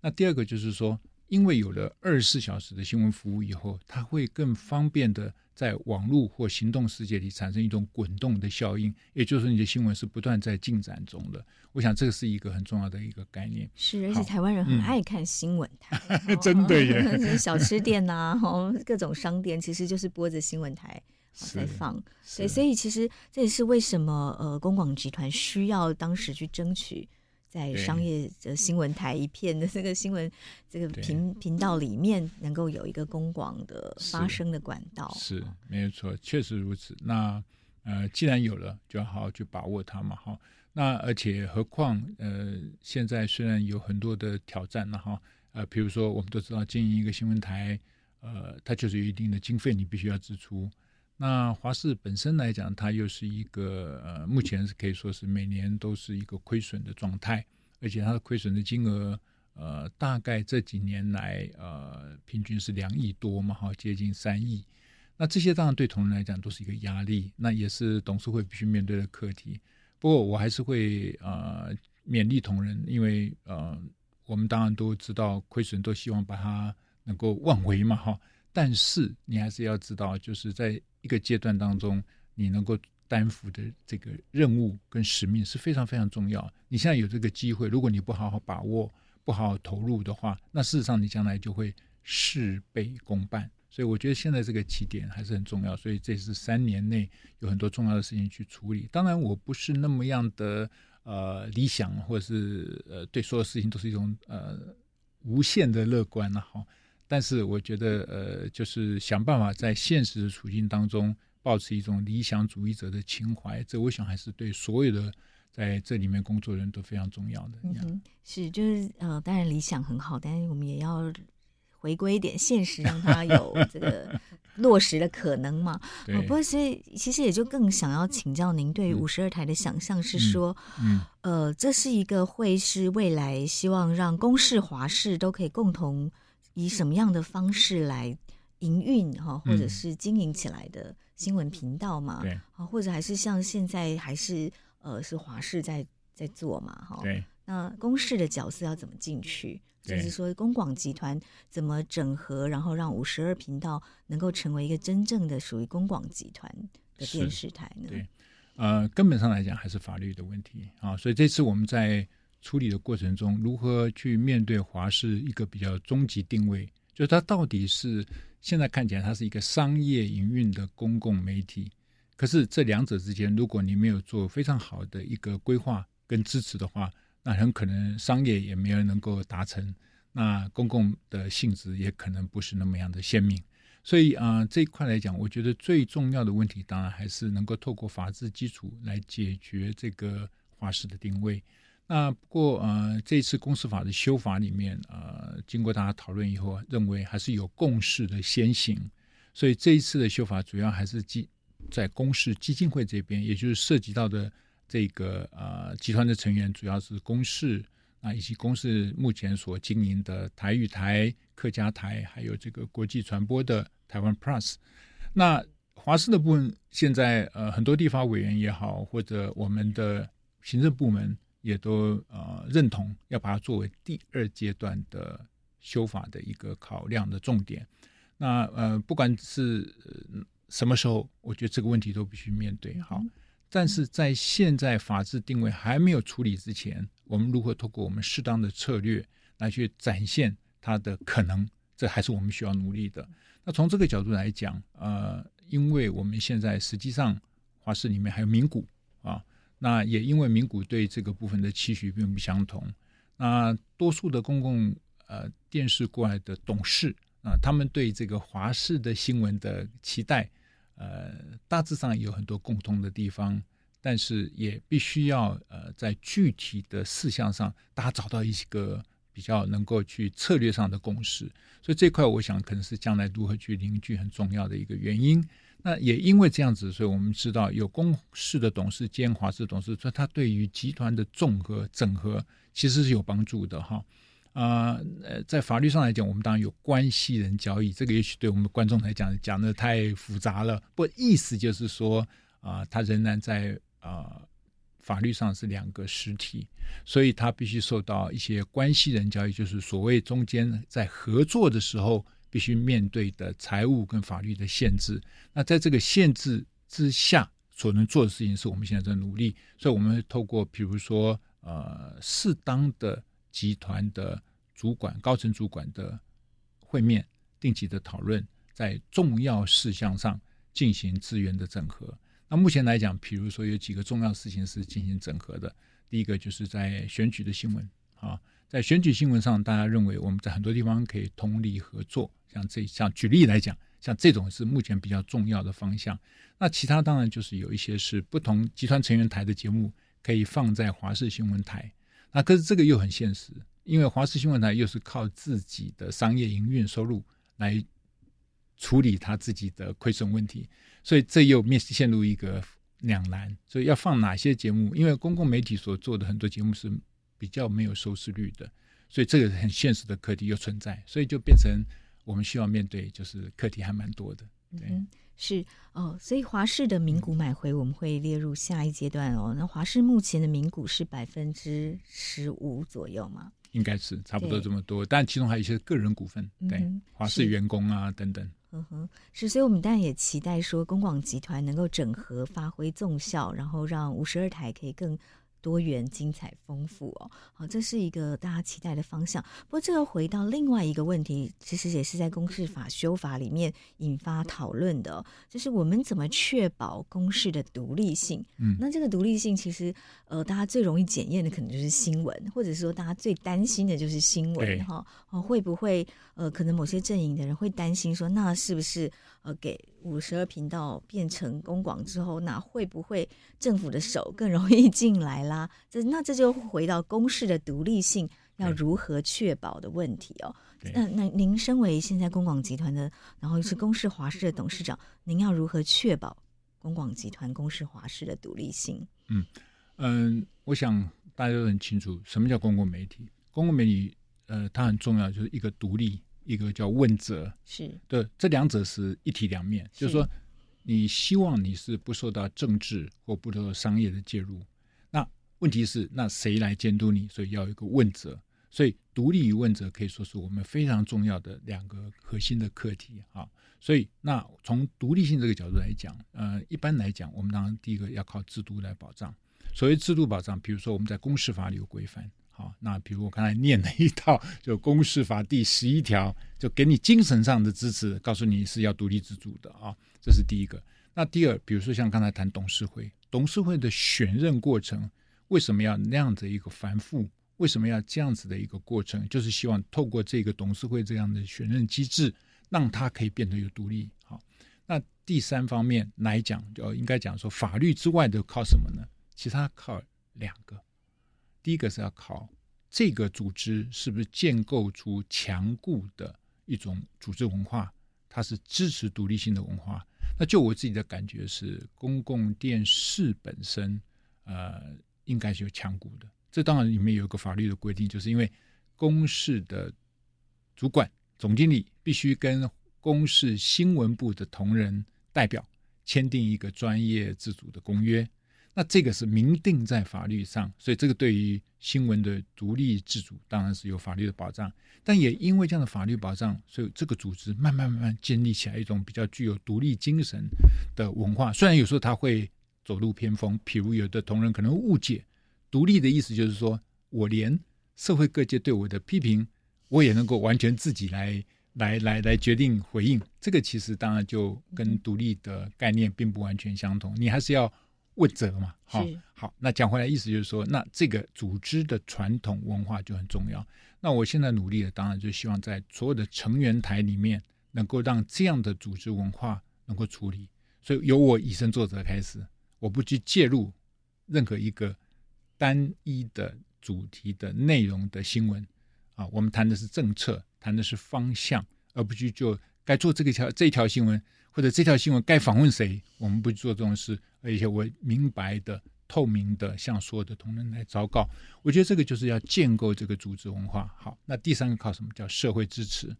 那第二个就是说，因为有了二十四小时的新闻服务以后，它会更方便的。在网络或行动世界里产生一种滚动的效应，也就是说，你的新闻是不断在进展中的。我想这个是一个很重要的一个概念。是，而且台湾人很爱看新闻台，真的耶！小吃店呐、各种商店其实就是播着新闻台在放。对，所以其实这也是为什么呃，公广集团需要当时去争取。在商业的新闻台一片的这个新闻这个频频道里面，能够有一个公广的发声的管道，是，是没有错，确实如此。那呃，既然有了，就要好好去把握它嘛，哈。那而且何况呃，现在虽然有很多的挑战了哈，呃，比如说我们都知道经营一个新闻台，呃，它就是有一定的经费，你必须要支出。那华视本身来讲，它又是一个呃，目前是可以说是每年都是一个亏损的状态，而且它的亏损的金额呃，大概这几年来呃，平均是两亿多嘛，哈，接近三亿。那这些当然对同仁来讲都是一个压力，那也是董事会必须面对的课题。不过我还是会呃勉励同仁，因为呃，我们当然都知道亏损都希望把它能够挽回嘛，哈。但是你还是要知道，就是在一个阶段当中，你能够担负的这个任务跟使命是非常非常重要。你现在有这个机会，如果你不好好把握、不好好投入的话，那事实上你将来就会事倍功半。所以我觉得现在这个起点还是很重要。所以这是三年内有很多重要的事情去处理。当然，我不是那么样的呃理想，或者是呃对所有事情都是一种呃无限的乐观了哈。但是我觉得，呃，就是想办法在现实的处境当中，保持一种理想主义者的情怀，这我想还是对所有的在这里面工作人都非常重要的。嗯，是，就是呃，当然理想很好，但是我们也要回归一点现实，让它有这个落实的可能嘛。对。不过，所以其实也就更想要请教您，对于五十二台的想象是说，嗯，嗯，呃，这是一个会是未来希望让公视、华视都可以共同。以什么样的方式来营运哈，或者是经营起来的新闻频道嘛？对啊，或者还是像现在还是呃是华视在在做嘛？哈，对。那公视的角色要怎么进去？就是说公广集团怎么整合，然后让五十二频道能够成为一个真正的属于公广集团的电视台呢？对，呃，根本上来讲还是法律的问题啊。所以这次我们在。处理的过程中，如何去面对华视一个比较终极定位？就是它到底是现在看起来它是一个商业营运的公共媒体，可是这两者之间，如果你没有做非常好的一个规划跟支持的话，那很可能商业也没有能够达成。那公共的性质也可能不是那么样的鲜明。所以啊、这一块来讲，我觉得最重要的问题，当然还是能够透过法治基础来解决这个华视的定位。那不过呃，这次公司法的修法里面，呃，经过大家讨论以后，认为还是有共识的先行。所以这一次的修法主要还是基在公司基金会这边，也就是涉及到的这个呃集团的成员，主要是公司啊，以及公司目前所经营的台语台。客家台还有这个国际传播的台湾 Plus，那华视的部分现在呃很多立法委员也好，或者我们的行政部门也都呃认同要把它作为第二阶段的修法的一个考量的重点。那呃不管是什么时候，我觉得这个问题都必须面对好。但是在现在法治定位还没有处理之前，我们如何透过我们适当的策略来去展现？它的可能，这还是我们需要努力的。那从这个角度来讲，呃，因为我们现在实际上华视里面还有名股啊，那也因为名股对这个部分的期许并不相同。那多数的公共呃电视过来的董事啊，他们对这个华视的新闻的期待，呃，大致上有很多共通的地方，但是也必须要呃在具体的事项上，大家找到一个。比较能够去策略上的共识，所以这块我想可能是将来如何去凝聚很重要的一个原因。那也因为这样子，所以我们知道有公视的董事兼华视董事，所以他对于集团的综合整合其实是有帮助的哈。啊呃，在法律上来讲，我们当然有关系人交易，这个也许对我们观众来讲讲的太复杂了。不意思就是说啊，他仍然在啊。法律上是两个实体，所以他必须受到一些关系人交易，就是所谓中间在合作的时候必须面对的财务跟法律的限制。那在这个限制之下所能做的事情，是我们现在在努力。所以我们会透过比如说呃适当的集团的主管、高层主管的会面、定期的讨论，在重要事项上进行资源的整合。那目前来讲，比如说有几个重要事情是进行整合的。第一个就是在选举的新闻啊，在选举新闻上，大家认为我们在很多地方可以通力合作。像这像举例来讲，像这种是目前比较重要的方向。那其他当然就是有一些是不同集团成员台的节目可以放在华视新闻台。那可是这个又很现实，因为华视新闻台又是靠自己的商业营运收入来处理他自己的亏损问题。所以这又面陷入一个两难，所以要放哪些节目？因为公共媒体所做的很多节目是比较没有收视率的，所以这个很现实的课题又存在，所以就变成我们需要面对，就是课题还蛮多的。对，嗯、是哦，所以华氏的名股买回我们会列入下一阶段哦。那华氏目前的名股是百分之十五左右吗？应该是差不多这么多，但其中还有一些个人股份，对，华氏员工啊等等。嗯哼，是，所以我们当然也期待说，公广集团能够整合发挥综效，然后让五十二台可以更多元、精彩、丰富哦，好，这是一个大家期待的方向。不过，这个回到另外一个问题，其实也是在公式法修法里面引发讨论的，就是我们怎么确保公式的独立性？嗯，那这个独立性，其实呃，大家最容易检验的可能就是新闻，或者说大家最担心的就是新闻哈，哦，会不会呃，可能某些阵营的人会担心说，那是不是？呃，给五十二频道变成公广之后，那会不会政府的手更容易进来啦？这那这就回到公视的独立性要如何确保的问题哦。那那您身为现在公广集团的，然后又是公视华视的董事长，您要如何确保公广集团公视华视的独立性？嗯嗯，我想大家都很清楚，什么叫公共媒体？公共媒体呃，它很重要，就是一个独立。一个叫问责，是对，这两者是一体两面，就是说，你希望你是不受到政治或不受到商业的介入，那问题是，那谁来监督你？所以要有一个问责，所以独立与问责可以说是我们非常重要的两个核心的课题啊。所以，那从独立性这个角度来讲，呃，一般来讲，我们当然第一个要靠制度来保障。所谓制度保障，比如说我们在公司法里有规范。好，那比如我刚才念了一套，就《公视法》第十一条，就给你精神上的支持，告诉你是要独立自主的啊，这是第一个。那第二，比如说像刚才谈董事会，董事会的选任过程为什么要那样子一个繁复为什么要这样子的一个过程？就是希望透过这个董事会这样的选任机制，让它可以变得有独立。好，那第三方面来讲，就应该讲说法律之外的靠什么呢？其他靠两个，第一个是要考这个组织是不是建构出强固的一种组织文化，它是支持独立性的文化。那就我自己的感觉是，公共电视本身，呃，应该是有强固的。这当然里面有一个法律的规定，就是因为公视的主管总经理必须跟公视新闻部的同仁代表签订一个专业自主的公约。那这个是明定在法律上，所以这个对于新闻的独立自主当然是有法律的保障。但也因为这样的法律保障，所以这个组织慢慢慢慢建立起来一种比较具有独立精神的文化。虽然有时候他会走路偏锋，譬如有的同仁可能误解独立的意思，就是说我连社会各界对我的批评，我也能够完全自己来来来来决定回应。这个其实当然就跟独立的概念并不完全相同。你还是要问责嘛。好，好，那讲回来意思就是说，那这个组织的传统文化就很重要。那我现在努力的，当然就希望在所有的成员台里面，能够让这样的组织文化能够处理。所以由我以身作则开始，我不去介入任何一个单一的主题的内容的新闻啊。我们谈的是政策，谈的是方向，而不去就该做这个条这条新闻，或者这条新闻该访问谁，我们不去做这种事。而且我明白的。透明的向所有的同仁来昭告，我觉得这个就是要建构这个组织文化。好，那第三个靠什么？叫社会支持。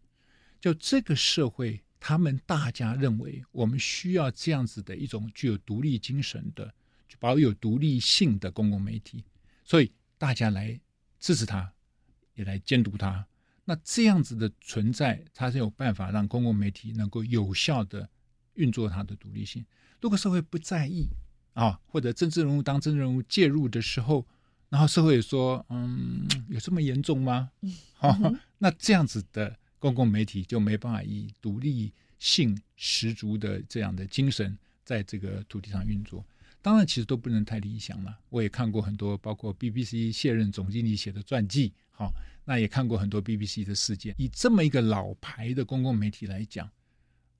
就这个社会，他们大家认为我们需要这样子的一种具有独立精神的、保有独立性的公共媒体，所以大家来支持他，也来监督他。那这样子的存在，它是有办法让公共媒体能够有效的运作它的独立性。如果社会不在意，啊，或者政治人物当政治人物介入的时候，然后社会也说，嗯，有这么严重吗？好、那这样子的公共媒体就没办法以独立性十足的这样的精神在这个土地上运作。当然，其实都不能太理想了。我也看过很多，包括 BBC 卸任总经理写的传记，好、哦，那也看过很多 BBC 的事件。以这么一个老牌的公共媒体来讲，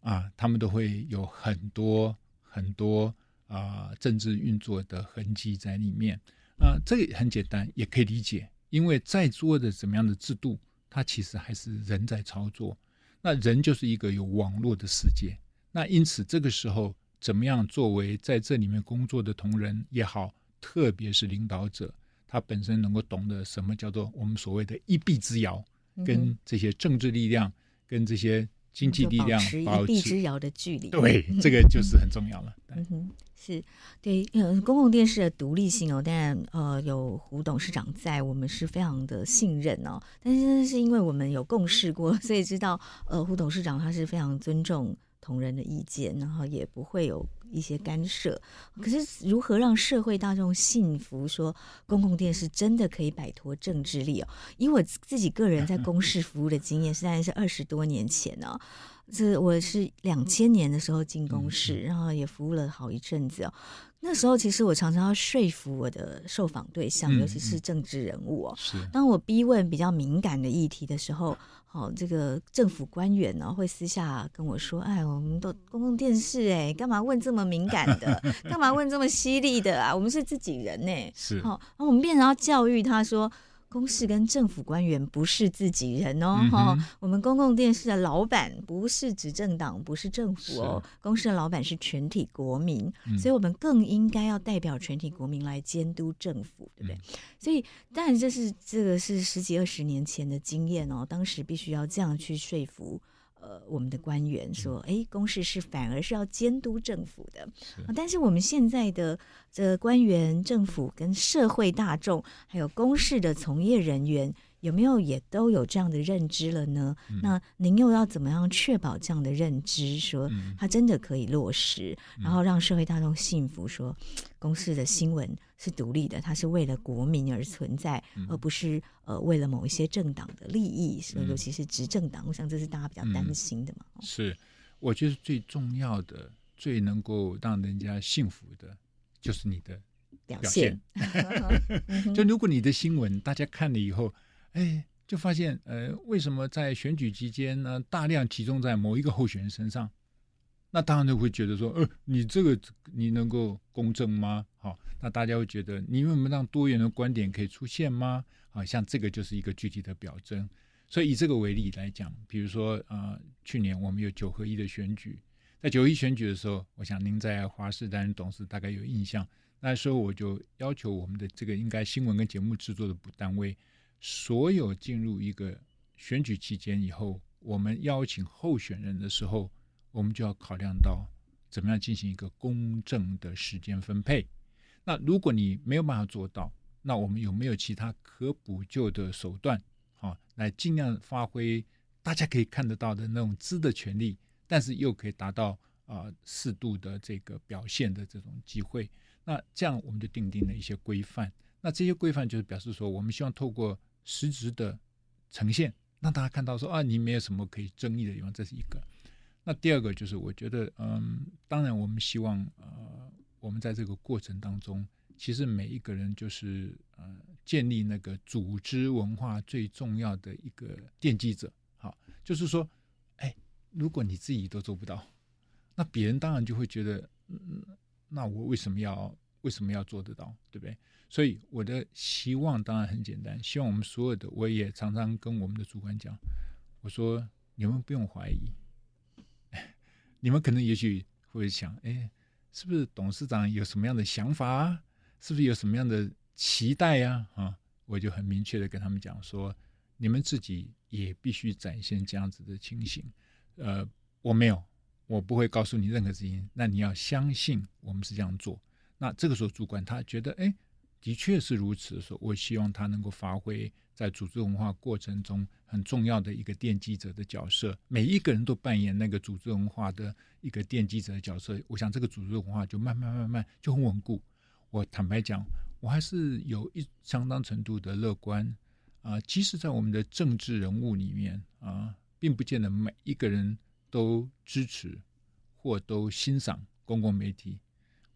啊，他们都会有很多很多。啊、呃，政治运作的痕迹在里面啊、呃，这个很简单，也可以理解，因为在做的怎么样的制度，它其实还是人在操作。那人就是一个有网络的世界，那因此这个时候，怎么样作为在这里面工作的同仁也好，特别是领导者，他本身能够懂得什么叫做我们所谓的一臂之遥，跟这些政治力量，跟这些经济力量保持一地之遥的距离。对，这个就是很重要了。嗯哼。是对，嗯，公共电视的独立性哦，当然，呃，有胡董事长在，我们是非常的信任哦。但是是因为我们有共事过，所以知道，呃，胡董事长他是非常尊重同仁的意见，然后也不会有一些干涉。可是，如何让社会大众信服，说公共电视真的可以摆脱政治力哦？以我自己个人在公 事服务的经验，实在是二十多年前呢、哦。这我是两千年的时候进公视，然后也服务了好一阵子哦。那时候其实我常常要说服我的受访对象，尤其是政治人物哦。是。当我逼问比较敏感的议题的时候，好，这个政府官员呢会私下跟我说：“哎，我们都公共电视哎，干嘛问这么敏感的？干嘛问这么犀利的啊？我们是自己人呢。”是。好，然后我们变成要教育他说。公视跟政府官员不是自己人哦，哈、嗯，我们公共电视的老板不是执政党，不是政府哦，公视的老板是全体国民，嗯，所以我们更应该要代表全体国民来监督政府，对不对？嗯、所以当然这是这个是十几二十年前的经验哦，当时必须要这样去说服。呃，我们的官员说，哎，公事是反而是要监督政府的，但是我们现在的这官员、政府跟社会大众，还有公事的从业人员。有没有也都有这样的认知了呢？嗯、那您又要怎么样确保这样的认知，说它真的可以落实，嗯、然后让社会大众信服，说公司的新闻是独立的，它是为了国民而存在，嗯、而不是呃为了某一些政党的利益，所以尤其是执政党，我想这是大家比较担心的嘛。嗯、是，我觉得最重要的、最能够让人家信服的，就是你的表现。就如果你的新闻大家看了以后，哎，就发现呃，为什么在选举期间呢，大量集中在某一个候选人身上？那当然就会觉得说，呃，你这个你能够公正吗？好，那大家会觉得你有没有让多元的观点可以出现吗？好像这个就是一个具体的表征。所以以这个为例来讲，比如说呃，去年我们有九合一的选举，在九一选举的时候，我想您在华视担任董事大概有印象。那时候我就要求我们的这个应该新闻跟节目制作的单位，所有进入一个选举期间以后，我们邀请候选人的时候，我们就要考量到怎么样进行一个公正的时间分配。那如果你没有办法做到，那我们有没有其他可补救的手段？啊，来尽量发挥大家可以看得到的那种知的权利，但是又可以达到啊、适度的这个表现的这种机会。那这样我们就订定了一些规范。那这些规范就是表示说，我们希望透过实质的呈现，让大家看到说啊，你没有什么可以争议的地方。这是一个。那第二个就是，我觉得嗯，当然我们希望呃，我们在这个过程当中。其实每一个人就是呃，建立那个组织文化最重要的一个奠基者。好，就是说，哎，如果你自己都做不到，那别人当然就会觉得，嗯，那我为什么要为什么要做得到，对不对？所以我的希望当然很简单，希望我们所有的，我也常常跟我们的主管讲，我说你们不用怀疑，你们可能也许会想，哎，是不是董事长有什么样的想法啊？是不是有什么样的期待呀？啊，我就很明确的跟他们讲说，你们自己也必须展现这样子的情形。呃，我没有，我不会告诉你任何事情。那你要相信我们是这样做。那这个时候，主管他觉得，哎，的确是如此的时候，我希望他能够发挥在组织文化过程中很重要的一个奠基者的角色。每一个人都扮演那个组织文化的一个奠基者的角色。我想这个组织文化就慢慢慢慢就很稳固。我坦白讲，我还是有一相当程度的乐观啊、呃。即使在我们的政治人物里面啊、并不见得每一个人都支持或都欣赏公共媒体，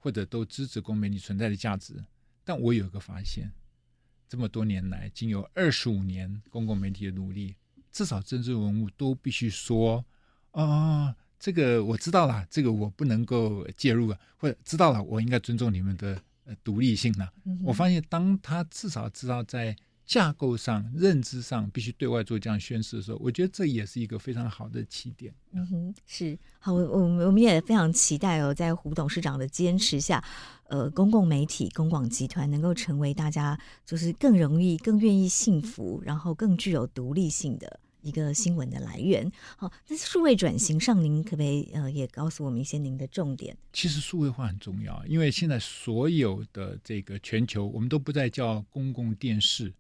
或者都支持公共媒体存在的价值。但我有一个发现，这么多年来，经有二十五年公共媒体的努力，至少政治人物都必须说啊，这个我知道了，这个我不能够介入了，或者知道了，我应该尊重你们的。呃，独立性了？我发现，当他至少知道在架构上、认知上必须对外做这样宣示的时候，我觉得这也是一个非常好的起点。嗯哼，是好，我我我们也非常期待哦，在胡董事长的坚持下，呃，公共媒体、公广集团能够成为大家就是更容易、更愿意信服，然后更具有独立性的。一个新闻的来源，好，那数位转型上，您可不可以呃也告诉我们一些您的重点？其实数位化很重要，因为现在所有的这个全球，我们都不再叫公共电视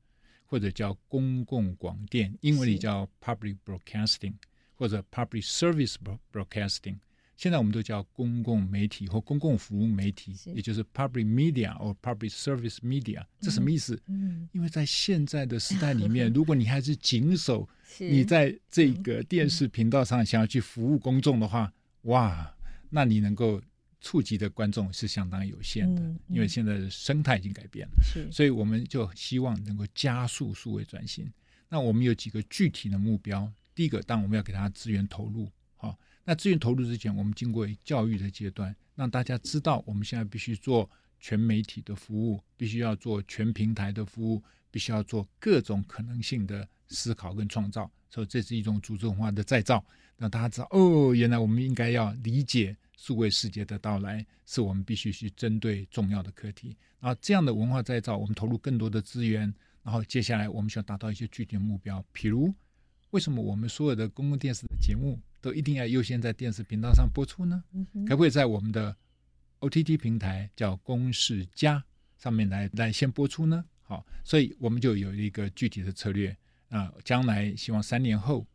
或者叫公共广电，英文里叫 public broadcasting 或者 public service broadcasting。现在我们都叫公共媒体或公共服务媒体，也就是 public media or public service media。这什么意思？嗯，因为在现在的时代里面，如果你还是谨守你在这个电视频道上想要去服务公众的话，哇，那你能够触及的观众是相当有限的，因为现在的生态已经改变了。是，所以我们就希望能够加速数位转型。那我们有几个具体的目标，第一个，当我们要给他资源投入。好那资源投入之前，我们经过教育的阶段，让大家知道我们现在必须做全媒体的服务，必须要做全平台的服务，必须要做各种可能性的思考跟创造。所以这是一种组织文化的再造，让大家知道哦，原来我们应该要理解数位世界的到来，是我们必须去针对重要的课题。然后这样的文化再造，我们投入更多的资源，然后接下来我们需要达到一些具体的目标，譬如为什么我们所有的公共电视的节目，都一定要优先在电视频道上播出呢？可不可以在我们的 OTT 平台叫公视+上面来来先播出呢？好，所以我们就有一个具体的策略啊，将来希望三年后，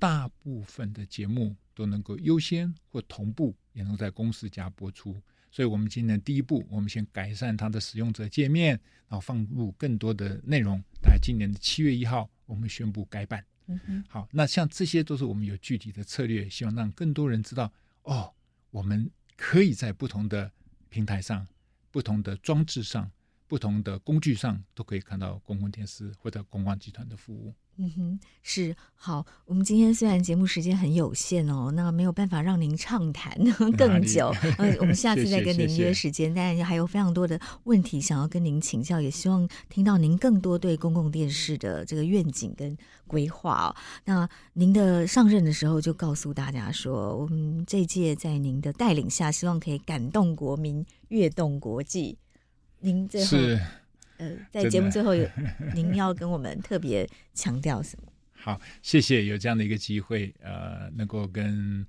大部分的节目都能够优先或同步也能在公司家+播出。所以我们今年第一步，我们先改善它的使用者界面，然后放入更多的内容。在今年的七月一号，我们宣布改版。嗯、好，那像这些都是我们有具体的策略，希望让更多人知道哦，我们可以在不同的平台上不同的装置上、不同的工具上，都可以看到公共电视或者公关集团的服务。嗯哼，是好。我们今天虽然节目时间很有限哦，那没有办法让您畅谈更久。呃，我们下次再跟您约时间。当然还有非常多的问题想要跟您请教，也希望听到您更多对公共电视的这个愿景跟规划哦。那您的上任的时候就告诉大家说，我们这届在您的带领下，希望可以感动国民，跃动国际。您最后。呃，在节目最后有，您要跟我们特别强调什么？好，谢谢有这样的一个机会，呃，能够跟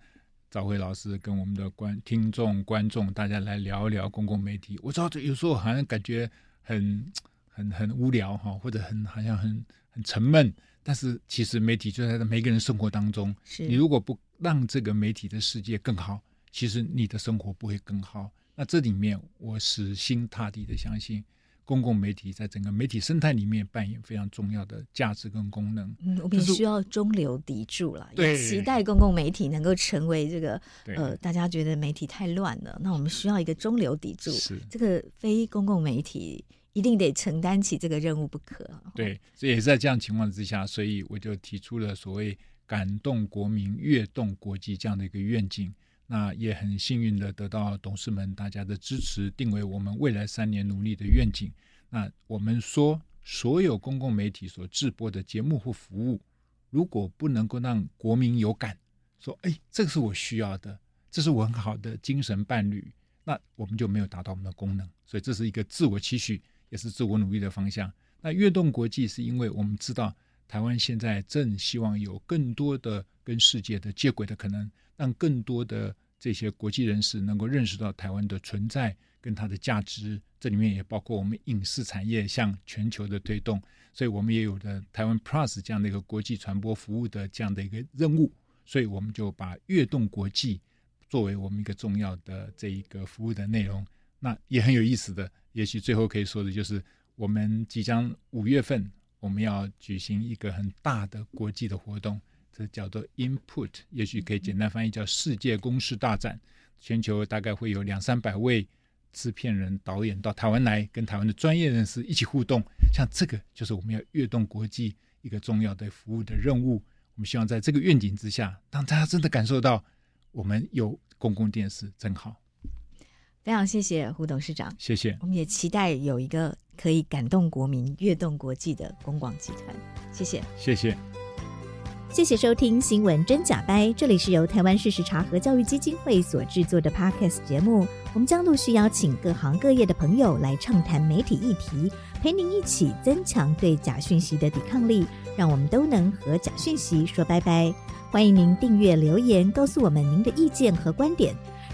赵辉老师、跟我们的观听众、观众大家来聊一聊公共媒体。我知道这有时候好像感觉很、很、很无聊哈，或者很好像很、很沉闷。但是其实媒体就在每个人生活当中，是你如果不让这个媒体的世界更好，其实你的生活不会更好。那这里面，我死心塌地的相信。公共媒体在整个媒体生态里面扮演非常重要的价值跟功能。嗯，我们也需要中流砥柱了，对，也期待公共媒体能够成为这个呃，大家觉得媒体太乱了，那我们需要一个中流砥柱。是这个非公共媒体一定得承担起这个任务不可。对，这也是在这样情况之下，所以我就提出了所谓“感动国民，跃动国际”这样的一个愿景。那也很幸运的得到董事们大家的支持，定为我们未来三年努力的愿景。那我们说，所有公共媒体所制播的节目或服务，如果不能够让国民有感，说，哎，这个是我需要的，这是我很好的精神伴侣，那我们就没有达到我们的功能。所以这是一个自我期许，也是自我努力的方向。那跃动国际，是因为我们知道台湾现在正希望有更多的跟世界的接轨的可能。让更多的这些国际人士能够认识到台湾的存在跟它的价值，这里面也包括我们影视产业向全球的推动，所以我们也有的台湾 Plus 这样的一个国际传播服务的这样的一个任务，所以我们就把跃动国际作为我们一个重要的这一个服务的内容。那也很有意思的，也许最后可以说的就是，我们即将五月份我们要举行一个很大的国际的活动。这叫做 Input，也许可以简单翻译叫世界公式大战。全球大概会有两三百位制片人、导演到台湾来，跟台湾的专业人士一起互动。像这个就是我们要跃动国际一个重要的服务的任务。我们希望在这个愿景之下，让大家真的感受到我们有公共电视真好。非常谢谢胡董事长，谢谢。我们也期待有一个可以感动国民、跃动国际的公广集团。谢谢，谢谢。谢谢收听《新闻真假掰》，这里是由台湾事实查核教育基金会所制作的 Podcast 节目。我们将陆续邀请各行各业的朋友来畅谈媒体议题，陪您一起增强对假讯息的抵抗力，让我们都能和假讯息说拜拜。欢迎您订阅留言，告诉我们您的意见和观点。